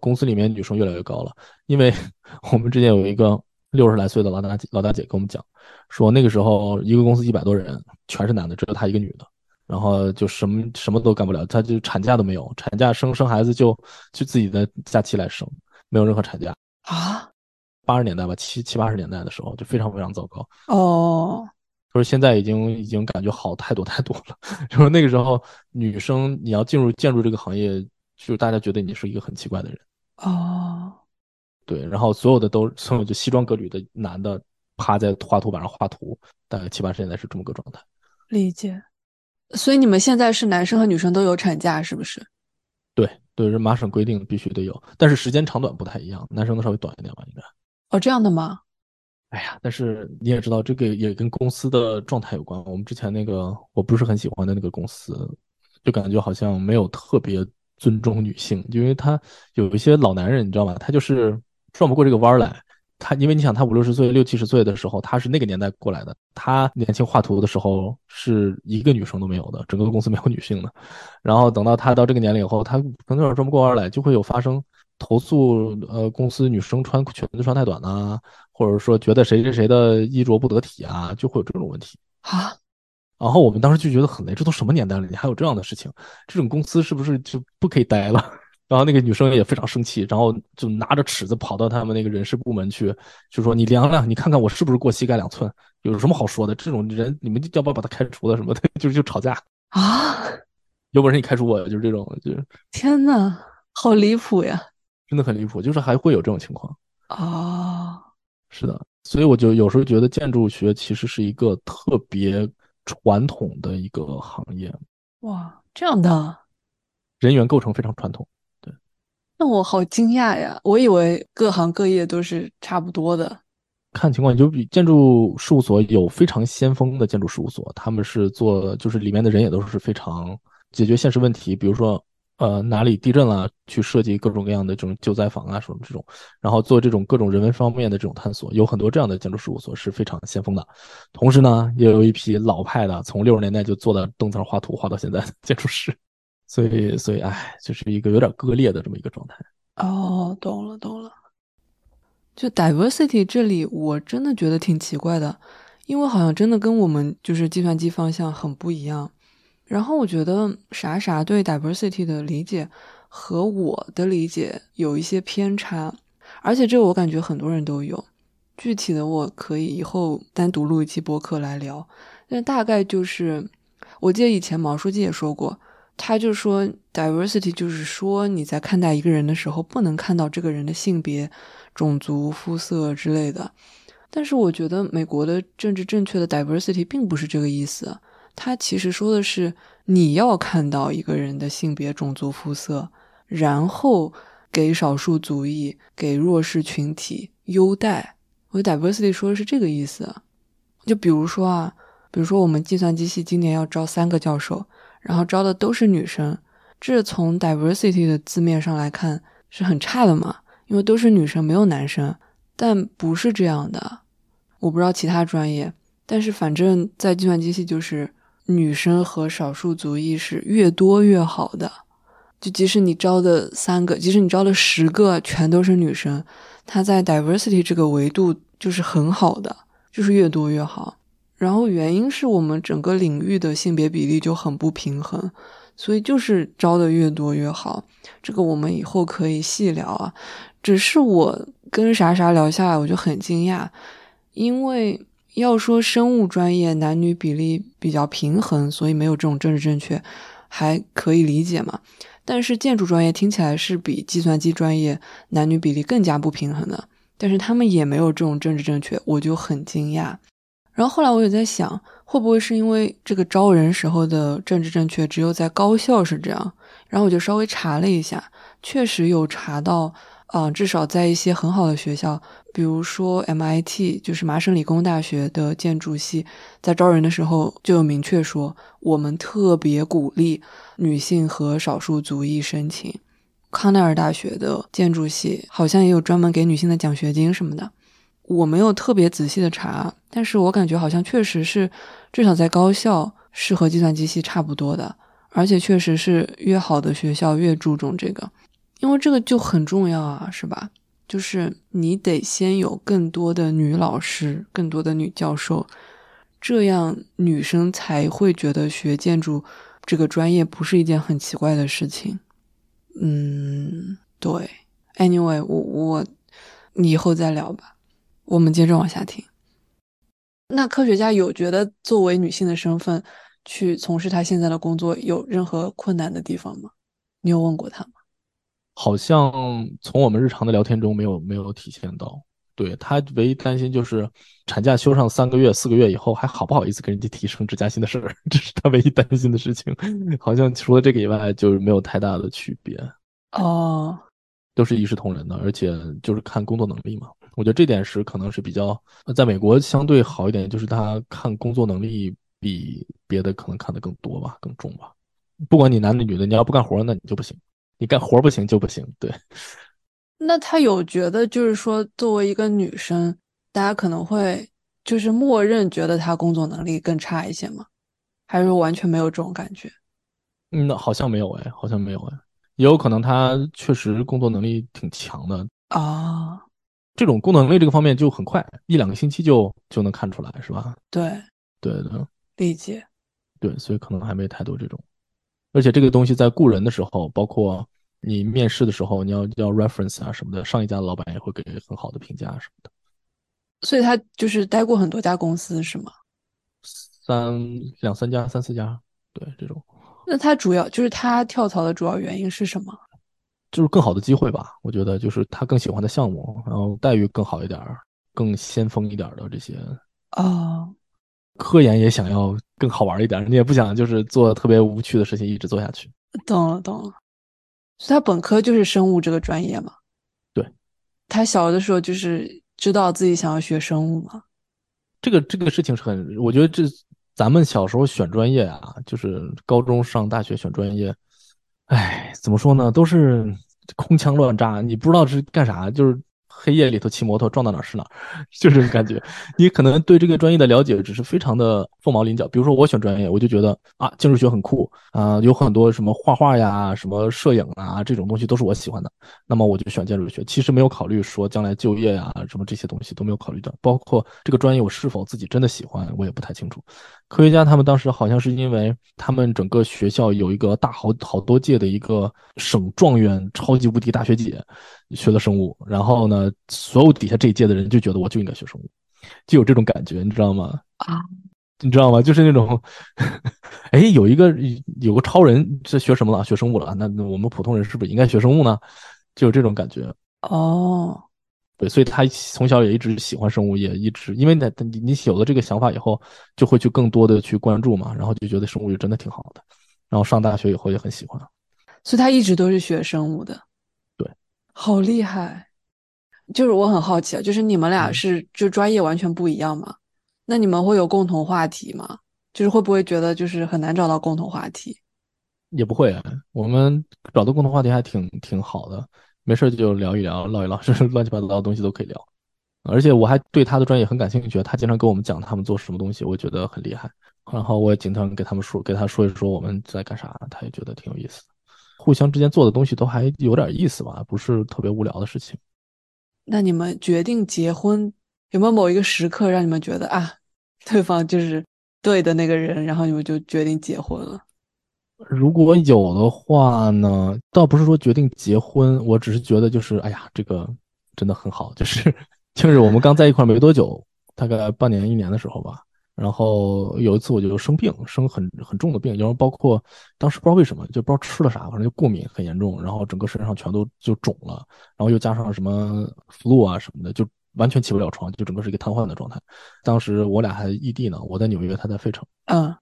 公司里面女生越来越高了。因为 我们之前有一个六十来岁的老大姐，老大姐跟我们讲，说那个时候一个公司一百多人，全是男的，只有她一个女的，然后就什么什么都干不了，她就产假都没有，产假生生孩子就就自己的假期来生，没有任何产假啊。八十年代吧，七七八十年代的时候就非常非常糟糕哦。说现在已经已经感觉好太多太多了。就是那个时候，女生你要进入建筑这个行业，就是大家觉得你是一个很奇怪的人。哦，对，然后所有的都所有就西装革履的男的趴在画图板上画图，大概七八十年代是这么个状态。理解。所以你们现在是男生和女生都有产假，是不是？对对，是麻省规定必须得有，但是时间长短不太一样，男生的稍微短一点吧，应该。哦，这样的吗？哎呀，但是你也知道，这个也跟公司的状态有关。我们之前那个我不是很喜欢的那个公司，就感觉好像没有特别尊重女性，因为他有一些老男人，你知道吗？他就是转不过这个弯来。他因为你想，他五六十岁、六七十岁的时候，他是那个年代过来的。他年轻画图的时候是一个女生都没有的，整个公司没有女性的。然后等到他到这个年龄以后，他可能有点转不过弯来，就会有发生。投诉呃，公司女生穿裙子穿太短啊，或者说觉得谁谁谁的衣着不得体啊，就会有这种问题啊。然后我们当时就觉得很累，这都什么年代了，你还有这样的事情？这种公司是不是就不可以待了？然后那个女生也非常生气，然后就拿着尺子跑到他们那个人事部门去，就说：“你量量，你看看我是不是过膝盖两寸？有什么好说的？这种人你们要不要把他开除了什么的？就就吵架啊！有本事你开除我，就是这种，就是天呐，好离谱呀！真的很离谱，就是还会有这种情况啊！是的，所以我就有时候觉得建筑学其实是一个特别传统的一个行业。哇，这样的人员构成非常传统。那我好惊讶呀！我以为各行各业都是差不多的。看情况，就比建筑事务所有非常先锋的建筑事务所，他们是做，就是里面的人也都是非常解决现实问题，比如说，呃，哪里地震了，去设计各种各样的这种救灾房啊，什么这种，然后做这种各种人文方面的这种探索，有很多这样的建筑事务所是非常先锋的。同时呢，也有一批老派的，从六十年代就坐在凳子上画图画到现在的建筑师。所以，所以，哎，就是一个有点割裂的这么一个状态。哦，懂了，懂了。就 diversity 这里，我真的觉得挺奇怪的，因为好像真的跟我们就是计算机方向很不一样。然后我觉得啥啥对 diversity 的理解和我的理解有一些偏差，而且这个我感觉很多人都有。具体的我可以以后单独录一期播客来聊。但大概就是，我记得以前毛书记也说过。他就说，diversity 就是说你在看待一个人的时候，不能看到这个人的性别、种族、肤色之类的。但是我觉得美国的政治正确的 diversity 并不是这个意思。他其实说的是，你要看到一个人的性别、种族、肤色，然后给少数族裔、给弱势群体优待。我 diversity 说的是这个意思。就比如说啊，比如说我们计算机系今年要招三个教授。然后招的都是女生，这从 diversity 的字面上来看是很差的嘛，因为都是女生，没有男生。但不是这样的，我不知道其他专业，但是反正在计算机系就是女生和少数族裔是越多越好的。就即使你招的三个，即使你招的十个全都是女生，她在 diversity 这个维度就是很好的，就是越多越好。然后原因是我们整个领域的性别比例就很不平衡，所以就是招的越多越好。这个我们以后可以细聊啊。只是我跟啥啥聊下来，我就很惊讶，因为要说生物专业男女比例比较平衡，所以没有这种政治正确，还可以理解嘛。但是建筑专业听起来是比计算机专业男女比例更加不平衡的，但是他们也没有这种政治正确，我就很惊讶。然后后来我也在想，会不会是因为这个招人时候的政治正确只有在高校是这样？然后我就稍微查了一下，确实有查到，啊、至少在一些很好的学校，比如说 MIT，就是麻省理工大学的建筑系，在招人的时候就有明确说，我们特别鼓励女性和少数族裔申请。康奈尔大学的建筑系好像也有专门给女性的奖学金什么的。我没有特别仔细的查，但是我感觉好像确实是，至少在高校是和计算机系差不多的，而且确实是越好的学校越注重这个，因为这个就很重要啊，是吧？就是你得先有更多的女老师，更多的女教授，这样女生才会觉得学建筑这个专业不是一件很奇怪的事情。嗯，对。Anyway，我我你以后再聊吧。我们接着往下听。那科学家有觉得作为女性的身份去从事他现在的工作有任何困难的地方吗？你有问过他吗？好像从我们日常的聊天中没有没有体现到。对，他唯一担心就是产假休上三个月四个月以后还好不好意思跟人家提升职加薪的事儿，这是他唯一担心的事情。好像除了这个以外，就是没有太大的区别。哦，都是一视同仁的，而且就是看工作能力嘛。我觉得这点是可能是比较，在美国相对好一点，就是他看工作能力比别的可能看得更多吧，更重吧。不管你男的女的，你要不干活，那你就不行；你干活不行就不行。对。那他有觉得，就是说，作为一个女生，大家可能会就是默认觉得她工作能力更差一些吗？还是完全没有这种感觉？嗯，那好像没有哎，好像没有哎，也有可能他确实工作能力挺强的啊。这种功能类这个方面就很快，一两个星期就就能看出来，是吧？对，对的，理解。对，所以可能还没太多这种，而且这个东西在雇人的时候，包括你面试的时候你要要 reference 啊什么的，上一家的老板也会给很好的评价什么的。所以他就是待过很多家公司是吗？三两三家三四家，对这种。那他主要就是他跳槽的主要原因是什么？就是更好的机会吧，我觉得就是他更喜欢的项目，然后待遇更好一点，更先锋一点的这些。啊，科研也想要更好玩一点，你也不想就是做特别无趣的事情一直做下去。懂了懂了，所以他本科就是生物这个专业嘛？对，他小的时候就是知道自己想要学生物嘛？这个这个事情是很，我觉得这咱们小时候选专业啊，就是高中上大学选专业，哎，怎么说呢，都是空枪乱炸，你不知道是干啥，就是。黑夜里头骑摩托撞到哪儿是哪儿，就这种感觉。你可能对这个专业的了解只是非常的凤毛麟角。比如说我选专业，我就觉得啊，建筑学很酷啊、有很多什么画画呀、什么摄影啊这种东西都是我喜欢的，那么我就选建筑学。其实没有考虑说将来就业呀什么这些东西都没有考虑到，包括这个专业我是否自己真的喜欢，我也不太清楚。科学家他们当时好像是因为他们整个学校有一个大好好多届的一个省状元超级无敌大学姐。学了生物，然后呢，所有底下这一届的人就觉得我就应该学生物，就有这种感觉，你知道吗？啊，你知道吗？就是那种，哎，有一个有个超人是学什么了？学生物了。那我们普通人是不是应该学生物呢？就有这种感觉。哦，对，所以他从小也一直喜欢生物，也一直因为他你你有了这个想法以后，就会去更多的去关注嘛，然后就觉得生物就真的挺好的。然后上大学以后也很喜欢，所以他一直都是学生物的。对好厉害，就是我很好奇啊，就是你们俩是就专业完全不一样嘛？嗯、那你们会有共同话题吗？就是会不会觉得就是很难找到共同话题？也不会，我们找到共同话题还挺挺好的，没事就聊一聊，唠一唠，就是乱七八糟的东西都可以聊。而且我还对他的专业很感兴趣，他经常跟我们讲他们做什么东西，我觉得很厉害。然后我也经常给他们说，给他说一说我们在干啥，他也觉得挺有意思。互相之间做的东西都还有点意思吧，不是特别无聊的事情。那你们决定结婚，有没有某一个时刻让你们觉得啊，对方就是对的那个人，然后你们就决定结婚了？如果有的话呢，倒不是说决定结婚，我只是觉得就是，哎呀，这个真的很好，就是就是我们刚在一块没多久，大概半年一年的时候吧。然后有一次我就生病，生很很重的病，然后包括当时不知道为什么，就不知道吃了啥，反正就过敏很严重，然后整个身上全都就肿了，然后又加上什么 flu 啊什么的，就完全起不了床，就整个是一个瘫痪的状态。当时我俩还异地呢，我在纽约，他在费城，嗯，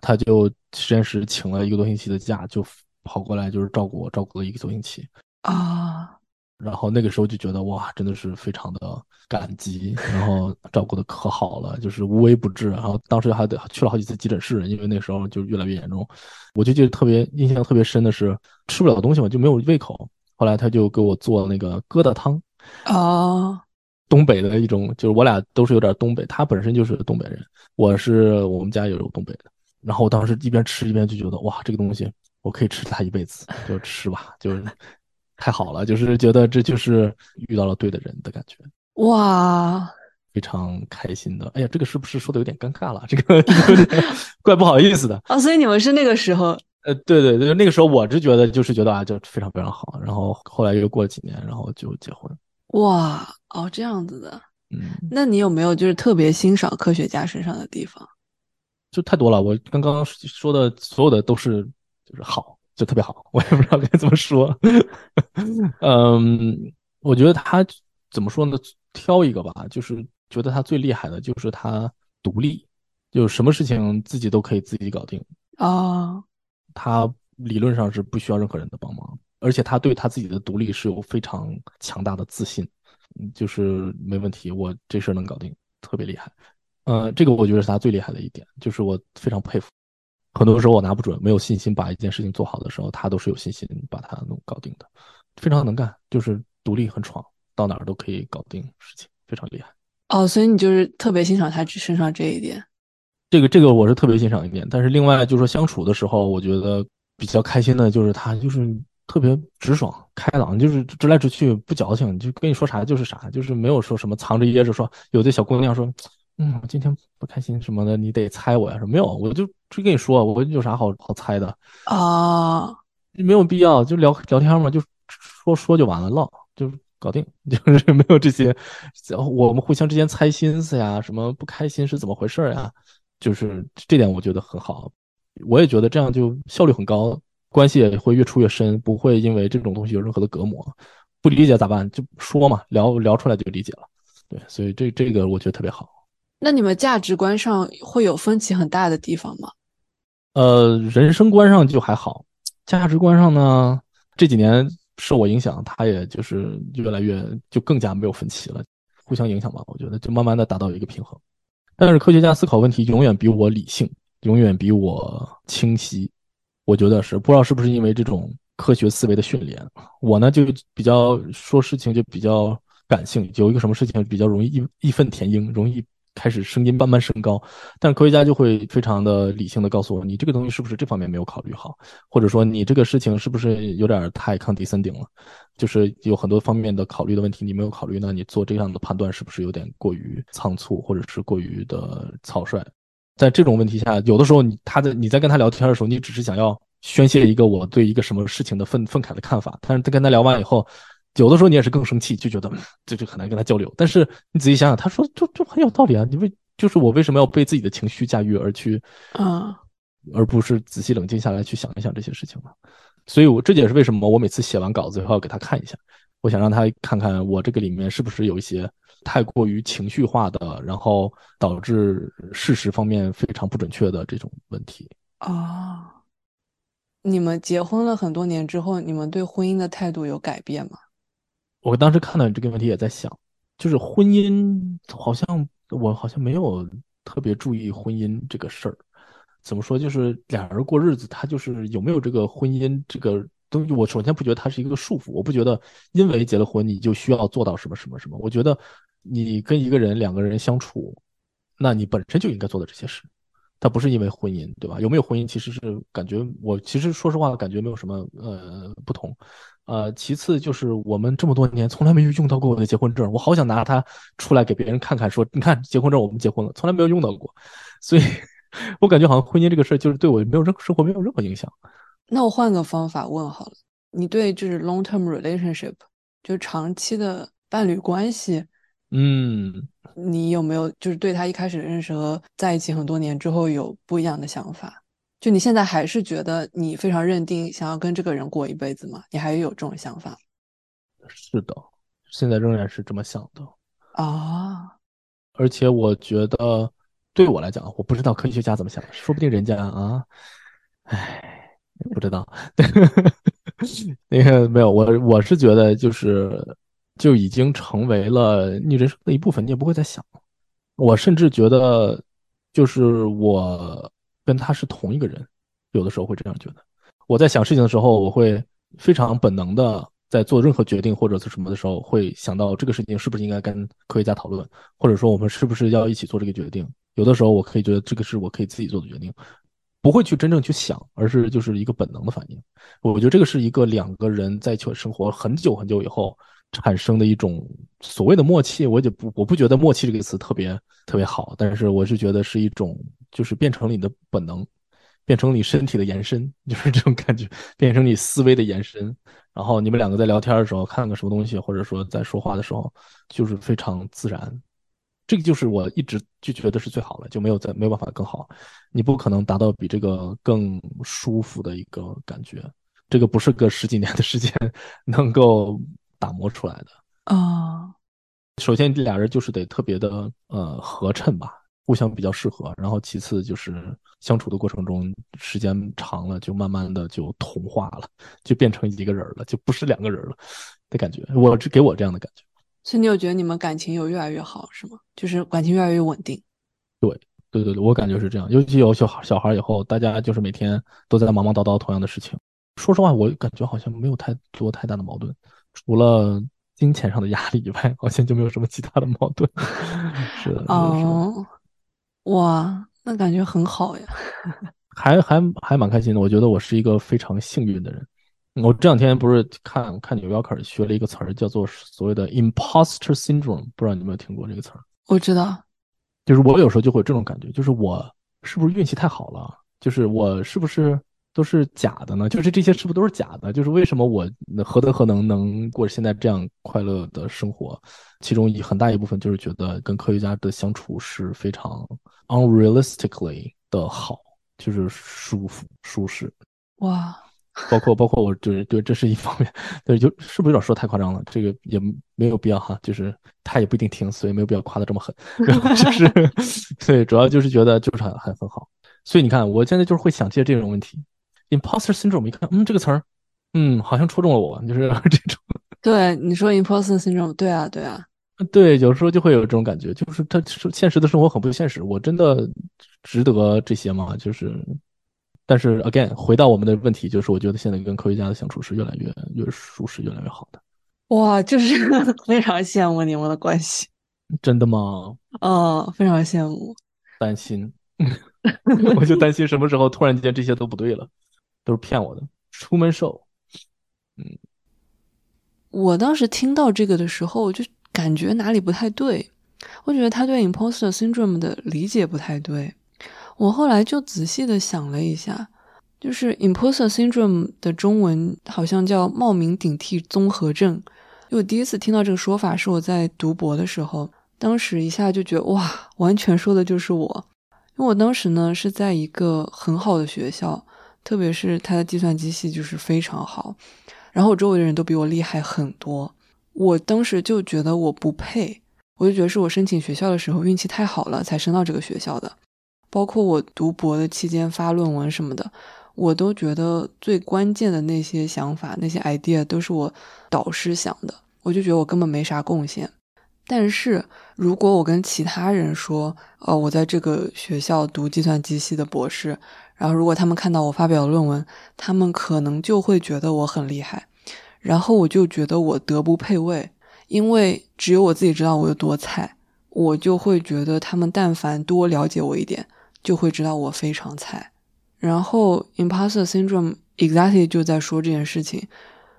他就实验室请了一个多星期的假，就跑过来就是照顾我，照顾了一个多星期啊。然后那个时候就觉得哇，真的是非常的感激，然后照顾的可好了，就是无微不至。然后当时还得去了好几次急诊室，因为那时候就越来越严重。我就记得特别印象特别深的是吃不了东西嘛，就没有胃口。后来他就给我做那个疙瘩汤，哦，东北的一种，就是我俩都是有点东北，他本身就是东北人，我是我们家也有东北的。然后我当时一边吃一边就觉得哇，这个东西我可以吃它一辈子，就吃吧，就是。太好了，就是觉得这就是遇到了对的人的感觉，哇，非常开心的。哎呀，这个是不是说的有点尴尬了？这个 怪不好意思的啊、哦。所以你们是那个时候？呃，对对对，那个时候我是觉得就是觉得啊，就非常非常好。然后后来又过了几年，然后就结婚。哇，哦，这样子的。嗯，那你有没有就是特别欣赏科学家身上的地方？就太多了。我刚刚说的所有的都是就是好。就特别好，我也不知道该怎么说。嗯，我觉得他怎么说呢？挑一个吧，就是觉得他最厉害的就是他独立，就什么事情自己都可以自己搞定啊。他理论上是不需要任何人的帮忙，而且他对他自己的独立是有非常强大的自信，就是没问题，我这事儿能搞定，特别厉害。呃，这个我觉得是他最厉害的一点，就是我非常佩服。很多时候我拿不准，没有信心把一件事情做好的时候，他都是有信心把它弄搞定的，非常能干，就是独立很闯，到哪儿都可以搞定事情，非常厉害。哦，所以你就是特别欣赏他身上这一点。这个这个我是特别欣赏一点，但是另外就是说相处的时候，我觉得比较开心的就是他就是特别直爽开朗，就是直来直去不矫情，就跟你说啥就是啥，就是没有说什么藏着掖着说。有的小姑娘说。嗯，我今天不开心什么的，你得猜我呀？说没有，我就就跟你说，我有啥好好猜的啊？没有必要，就聊聊天嘛，就说说就完了，唠就搞定，就是没有这些，我们互相之间猜心思呀，什么不开心是怎么回事呀？就是这点我觉得很好，我也觉得这样就效率很高，关系也会越处越深，不会因为这种东西有任何的隔膜。不理解咋办？就说嘛，聊聊出来就理解了。对，所以这这个我觉得特别好。那你们价值观上会有分歧很大的地方吗？呃，人生观上就还好，价值观上呢，这几年受我影响，他也就是越来越就更加没有分歧了，互相影响吧。我觉得就慢慢的达到一个平衡。但是科学家思考问题永远比我理性，永远比我清晰。我觉得是，不知道是不是因为这种。科学思维的训练，我呢就比较说事情就比较感性，有一个什么事情比较容易义义愤填膺，容易开始声音慢慢升高。但是科学家就会非常的理性的告诉我，你这个东西是不是这方面没有考虑好，或者说你这个事情是不是有点太 condescending 了，就是有很多方面的考虑的问题你没有考虑，那你做这样的判断是不是有点过于仓促，或者是过于的草率？在这种问题下，有的时候你他在你在跟他聊天的时候，你只是想要。宣泄一个我对一个什么事情的愤愤慨的看法，但是跟他聊完以后，有的时候你也是更生气，就觉得这就很难跟他交流。但是你仔细想想，他说就就很有道理啊，你为就是我为什么要被自己的情绪驾驭而去啊，而不是仔细冷静下来去想一想这些事情呢？所以，我这也是为什么我每次写完稿子以后要给他看一下，我想让他看看我这个里面是不是有一些太过于情绪化的，然后导致事实方面非常不准确的这种问题啊。你们结婚了很多年之后，你们对婚姻的态度有改变吗？我当时看到你这个问题也在想，就是婚姻好像我好像没有特别注意婚姻这个事儿。怎么说？就是俩人过日子，他就是有没有这个婚姻这个东西？我首先不觉得它是一个束缚，我不觉得因为结了婚你就需要做到什么什么什么。我觉得你跟一个人两个人相处，那你本身就应该做的这些事。它不是因为婚姻，对吧？有没有婚姻，其实是感觉我其实说实话，感觉没有什么呃不同，呃，其次就是我们这么多年从来没有用到过我的结婚证，我好想拿它出来给别人看看，说你看结婚证我们结婚了，从来没有用到过，所以 我感觉好像婚姻这个事儿就是对我没有任生活没有任何影响。那我换个方法问好了，你对就是 long term relationship 就是长期的伴侣关系，嗯。你有没有就是对他一开始认识和在一起很多年之后有不一样的想法？就你现在还是觉得你非常认定想要跟这个人过一辈子吗？你还有这种想法？是的，现在仍然是这么想的啊。而且我觉得对我来讲，我不知道科学家怎么想，说不定人家啊，哎，不知道。那个没有，我我是觉得就是。就已经成为了你人生的一部分，你也不会再想。我甚至觉得，就是我跟他是同一个人，有的时候会这样觉得。我在想事情的时候，我会非常本能的在做任何决定或者是什么的时候，会想到这个事情是不是应该跟科学家讨论，或者说我们是不是要一起做这个决定。有的时候我可以觉得这个是我可以自己做的决定，不会去真正去想，而是就是一个本能的反应。我觉得这个是一个两个人在一起生活很久很久以后。产生的一种所谓的默契，我就不我不觉得默契这个词特别特别好，但是我是觉得是一种，就是变成了你的本能，变成你身体的延伸，就是这种感觉，变成你思维的延伸。然后你们两个在聊天的时候，看个什么东西，或者说在说话的时候，就是非常自然。这个就是我一直就觉得是最好的，就没有再没有办法更好。你不可能达到比这个更舒服的一个感觉，这个不是个十几年的时间 能够。打磨出来的啊，首先这俩人就是得特别的呃合衬吧，互相比较适合。然后其次就是相处的过程中，时间长了就慢慢的就同化了，就变成一个人了，就不是两个人了的感觉。我只给我这样的感觉。所以你有觉得你们感情有越来越好是吗？就是感情越来越稳定。对对对对，我感觉是这样。尤其有小孩小孩以后，大家就是每天都在忙忙叨叨同样的事情。说实话，我感觉好像没有太多太大的矛盾。除了金钱上的压力以外，好像就没有什么其他的矛盾。是的，哦，哇，那感觉很好呀，还还还蛮开心的。我觉得我是一个非常幸运的人。我这两天不是看看纽约客学了一个词儿，叫做所谓的 imposter syndrome，不知道你有没有听过这个词儿？我知道，就是我有时候就会有这种感觉，就是我是不是运气太好了？就是我是不是都是假的呢？就是这些是不是都是假的？就是为什么我何德何能能过现在这样快乐的生活？其中一很大一部分就是觉得跟科学家的相处是非常 unrealistically 的好，就是舒服舒适。哇，包括包括我就是对，这是一方面，对，就是不是有点说太夸张了？这个也没有必要哈，就是他也不一定听，所以没有必要夸得这么狠。然后就是对，主要就是觉得就是很很很好。所以你看，我现在就是会想借这种问题。Imposter syndrome，一看，嗯，这个词儿，嗯，好像戳中了我，就是这种。对，你说 imposter syndrome，对啊，对啊，对，有时候就会有这种感觉，就是他现实的生活很不现实，我真的值得这些吗？就是，但是 again，回到我们的问题，就是我觉得现在跟科学家的相处是越来越越舒适，越来越好的。哇，就是 非常羡慕你们的关系。真的吗？哦，非常羡慕。担心，我就担心什么时候突然间这些都不对了。都是骗我的，出门手。嗯，我当时听到这个的时候，我就感觉哪里不太对。我觉得他对 imposter syndrome 的理解不太对。我后来就仔细的想了一下，就是 imposter syndrome 的中文好像叫冒名顶替综合症。因为我第一次听到这个说法是我在读博的时候，当时一下就觉得哇，完全说的就是我。因为我当时呢是在一个很好的学校。特别是他的计算机系就是非常好，然后我周围的人都比我厉害很多，我当时就觉得我不配，我就觉得是我申请学校的时候运气太好了才升到这个学校的，包括我读博的期间发论文什么的，我都觉得最关键的那些想法、那些 idea 都是我导师想的，我就觉得我根本没啥贡献。但是如果我跟其他人说，呃，我在这个学校读计算机系的博士。然后，如果他们看到我发表的论文，他们可能就会觉得我很厉害，然后我就觉得我德不配位，因为只有我自己知道我有多菜，我就会觉得他们但凡多了解我一点，就会知道我非常菜。然后，imposter syndrome exactly 就在说这件事情，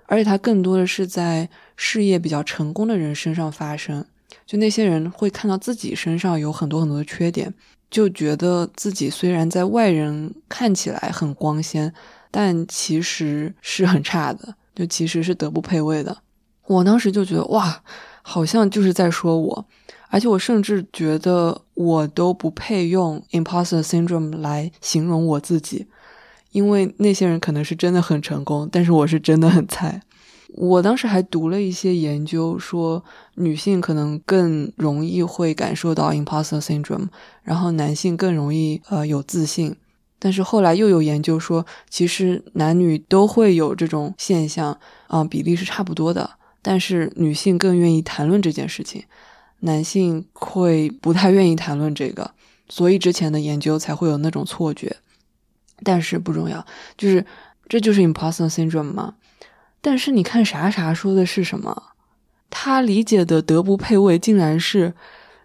而且它更多的是在事业比较成功的人身上发生，就那些人会看到自己身上有很多很多的缺点。就觉得自己虽然在外人看起来很光鲜，但其实是很差的，就其实是德不配位的。我当时就觉得哇，好像就是在说我，而且我甚至觉得我都不配用 imposter syndrome 来形容我自己，因为那些人可能是真的很成功，但是我是真的很菜。我当时还读了一些研究，说女性可能更容易会感受到 imposter syndrome，然后男性更容易呃有自信。但是后来又有研究说，其实男女都会有这种现象，啊、比例是差不多的。但是女性更愿意谈论这件事情，男性会不太愿意谈论这个，所以之前的研究才会有那种错觉。但是不重要，就是这就是 imposter syndrome 吗？但是你看啥啥说的是什么？他理解的德不配位，竟然是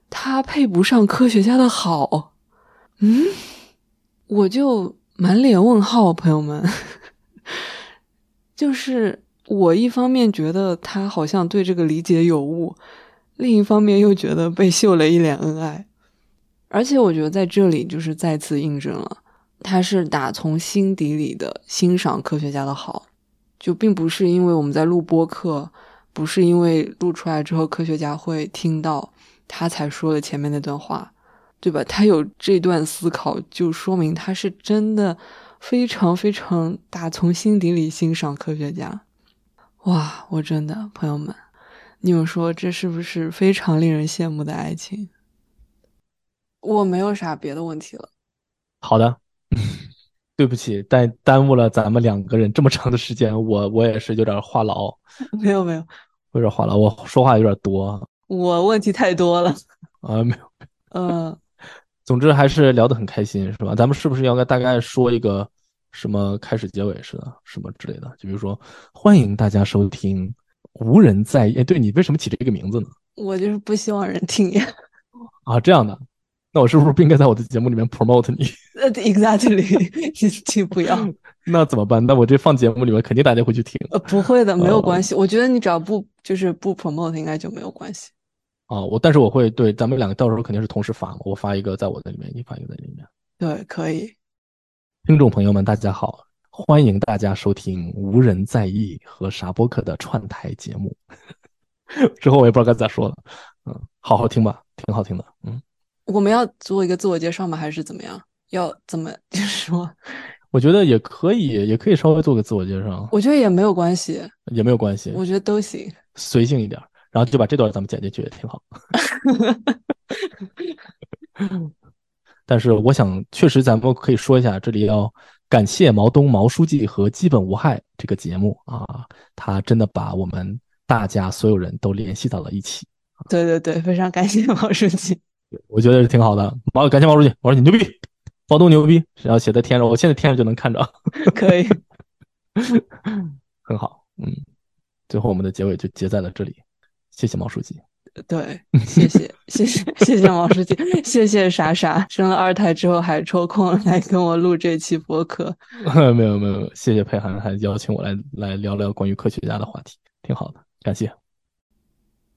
他配不上科学家的好。嗯，我就满脸问号，朋友们。就是我一方面觉得他好像对这个理解有误，另一方面又觉得被秀了一脸恩爱。而且我觉得在这里就是再次印证了，他是打从心底里的欣赏科学家的好。就并不是因为我们在录播课，不是因为录出来之后科学家会听到他才说了前面那段话，对吧？他有这段思考，就说明他是真的非常非常打从心底里欣赏科学家。哇，我真的朋友们，你们说这是不是非常令人羡慕的爱情？我没有啥别的问题了。好的。对不起，但耽误了咱们两个人这么长的时间，我我也是有点话痨。没有没有，有点话痨，我说话有点多。我问题太多了。啊，没有。嗯，总之还是聊得很开心，是吧？咱们是不是要该大概说一个什么开始结尾似的，什么之类的？就比如说，欢迎大家收听无人在意。哎，对，你为什么起这个名字呢？我就是不希望人听见。啊，这样的。那我是不是不应该在我的节目里面 promote 你？呃，exactly，请不要。那怎么办？那我这放节目里面，肯定大家会去听。呃，不会的，没有关系。呃、我觉得你只要不就是不 promote，应该就没有关系。啊，我但是我会对咱们两个到时候肯定是同时发嘛，我发一个在我的里面，你发一个在里面。对，可以。听众朋友们，大家好。欢迎大家收听《无人在意》和傻播客的串台节目。之后我也不知道该咋说了，嗯，好好听吧，挺好听的，嗯。我们要做一个自我介绍吗？还是怎么样？要怎么就是说？我觉得也可以，也可以稍微做个自我介绍。我觉得也没有关系，也没有关系。我觉得都行，随性一点，然后就把这段咱们剪进去也挺好。但是我想，确实咱们可以说一下，这里要感谢毛东毛书记和基本无害这个节目啊，他真的把我们大家所有人都联系到了一起。对对对，非常感谢毛书记。我觉得是挺好的，毛感谢毛书记，我说你牛逼，毛东牛逼，然后写在天上，我现在天上就能看着，可以，很好，嗯，最后我们的结尾就结在了这里，谢谢毛书记，对，谢谢谢谢谢谢毛书记，谢谢傻傻生了二胎之后还抽空来跟我录这期播客，没有没有没有，谢谢佩涵还邀请我来来聊聊关于科学家的话题，挺好的，感谢。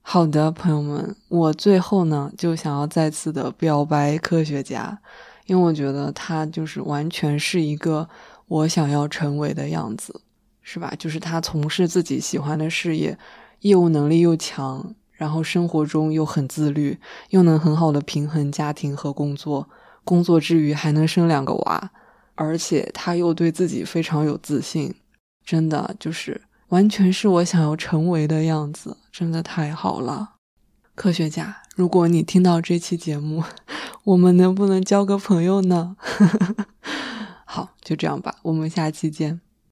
好的，朋友们，我最后呢就想要再次的表白科学家，因为我觉得他就是完全是一个我想要成为的样子，是吧？就是他从事自己喜欢的事业，业务能力又强，然后生活中又很自律，又能很好的平衡家庭和工作，工作之余还能生两个娃，而且他又对自己非常有自信，真的就是。完全是我想要成为的样子，真的太好了。科学家，如果你听到这期节目，我们能不能交个朋友呢？好，就这样吧，我们下期见。